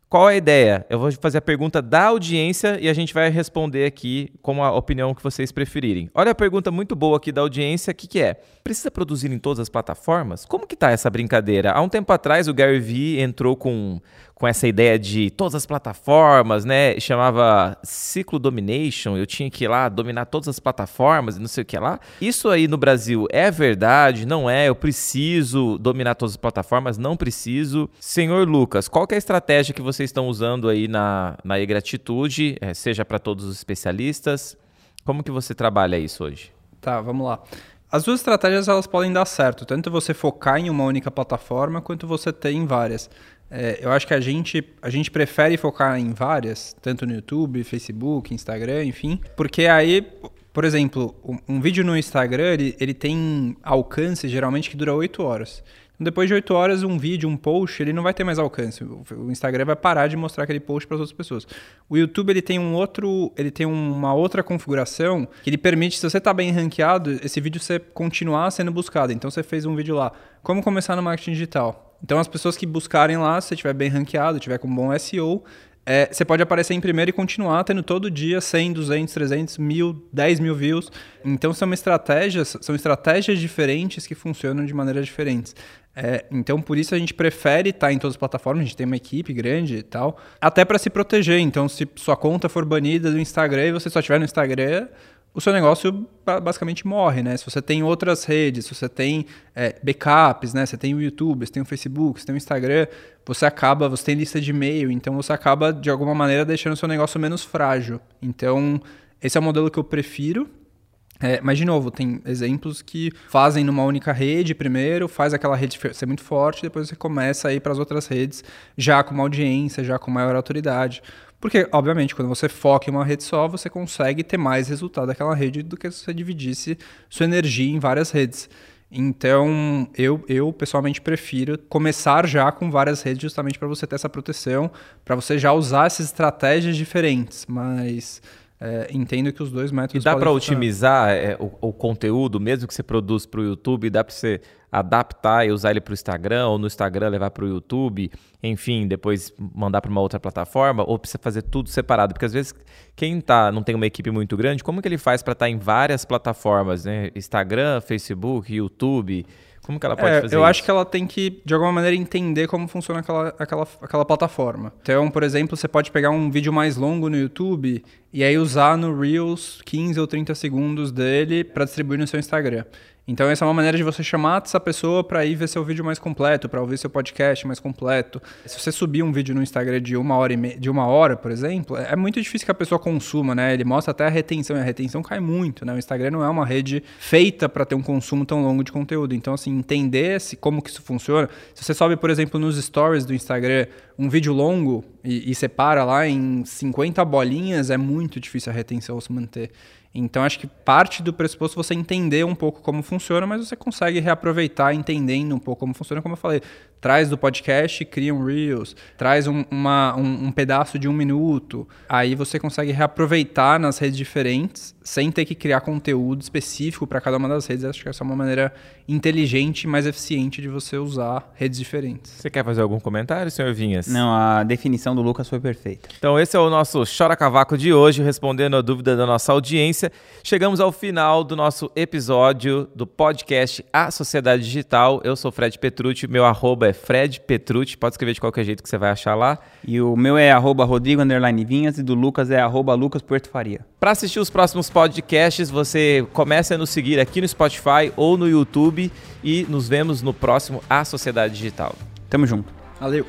Qual a ideia? Eu vou fazer a pergunta da audiência e a gente vai responder aqui com a opinião que vocês preferirem. Olha a pergunta muito boa aqui da audiência, que, que é? Precisa produzir em todas as plataformas? Como que tá essa brincadeira? Há um tempo atrás o Gary Vee entrou com com essa ideia de todas as plataformas, né? Chamava Ciclo Domination, eu tinha que ir lá dominar todas as plataformas e não sei o que lá. Isso aí no Brasil é verdade? Não é? Eu preciso dominar todas as plataformas? Não preciso. Senhor Lucas, qual é a estratégia que vocês estão usando aí na, na e-gratitude, é, seja para todos os especialistas? Como que você trabalha isso hoje? Tá, vamos lá. As duas estratégias elas podem dar certo, tanto você focar em uma única plataforma quanto você ter em várias. É, eu acho que a gente, a gente prefere focar em várias, tanto no YouTube, Facebook, Instagram, enfim, porque aí, por exemplo, um, um vídeo no Instagram ele, ele tem alcance geralmente que dura 8 horas. Então, depois de 8 horas, um vídeo, um post, ele não vai ter mais alcance. O Instagram vai parar de mostrar aquele post para as outras pessoas. O YouTube ele tem um outro, ele tem uma outra configuração que ele permite, se você está bem ranqueado, esse vídeo você continuar sendo buscado. Então você fez um vídeo lá, como começar no marketing digital. Então, as pessoas que buscarem lá, se você estiver bem ranqueado, tiver com bom SEO, é, você pode aparecer em primeiro e continuar tendo todo dia 100, 200, 300, mil, 10 mil views. Então, são estratégias, são estratégias diferentes que funcionam de maneiras diferentes. É, então, por isso a gente prefere estar em todas as plataformas, a gente tem uma equipe grande e tal, até para se proteger. Então, se sua conta for banida do Instagram e você só estiver no Instagram, o seu negócio basicamente morre, né? Se você tem outras redes, se você tem é, backups, né? Você tem o YouTube, você tem o Facebook, você tem o Instagram, você acaba, você tem lista de e-mail, então você acaba de alguma maneira deixando o seu negócio menos frágil. Então, esse é o modelo que eu prefiro. É, mas, de novo, tem exemplos que fazem numa única rede primeiro, faz aquela rede ser muito forte, depois você começa a ir para as outras redes já com uma audiência, já com maior autoridade. Porque, obviamente, quando você foca em uma rede só, você consegue ter mais resultado daquela rede do que se você dividisse sua energia em várias redes. Então, eu, eu pessoalmente prefiro começar já com várias redes, justamente para você ter essa proteção, para você já usar essas estratégias diferentes. Mas é, entendo que os dois métodos. E dá para otimizar é, o, o, conteúdo, mesmo que você produz para o YouTube, dá para você adaptar e usar ele para o Instagram, ou no Instagram levar para o YouTube, enfim, depois mandar para uma outra plataforma, ou precisa fazer tudo separado? Porque às vezes quem tá, não tem uma equipe muito grande, como que ele faz para estar tá em várias plataformas, né? Instagram, Facebook, YouTube. Como que ela pode é, fazer eu isso? acho que ela tem que, de alguma maneira, entender como funciona aquela, aquela, aquela plataforma. Então, por exemplo, você pode pegar um vídeo mais longo no YouTube e aí usar no Reels 15 ou 30 segundos dele para distribuir no seu Instagram. Então essa é uma maneira de você chamar essa pessoa para ir ver seu vídeo mais completo, para ouvir seu podcast mais completo. Se você subir um vídeo no Instagram de uma hora, me... de uma hora, por exemplo, é muito difícil que a pessoa consuma, né? Ele mostra até a retenção, e a retenção cai muito, né? O Instagram não é uma rede feita para ter um consumo tão longo de conteúdo. Então, assim, entender se, como que isso funciona. Se você sobe, por exemplo, nos stories do Instagram um vídeo longo e, e separa lá em 50 bolinhas, é muito difícil a retenção se manter. Então, acho que parte do pressuposto você entender um pouco como funciona, mas você consegue reaproveitar entendendo um pouco como funciona, como eu falei traz do podcast, cria um Reels, traz um, uma, um, um, pedaço de um minuto. Aí você consegue reaproveitar nas redes diferentes, sem ter que criar conteúdo específico para cada uma das redes. Acho que essa é uma maneira inteligente e mais eficiente de você usar redes diferentes. Você quer fazer algum comentário, senhor Vinhas? Não, a definição do Lucas foi perfeita. Então, esse é o nosso Chora Cavaco de hoje, respondendo a dúvida da nossa audiência. Chegamos ao final do nosso episódio do podcast A Sociedade Digital. Eu sou Fred Petrucci, meu arroba é Fred Petrucci, pode escrever de qualquer jeito que você vai achar lá. E o meu é arroba Rodrigo Vinhas e do Lucas é arroba Lucas Puerto Faria. Para assistir os próximos podcasts, você começa a nos seguir aqui no Spotify ou no YouTube e nos vemos no próximo A Sociedade Digital. Tamo junto. Valeu.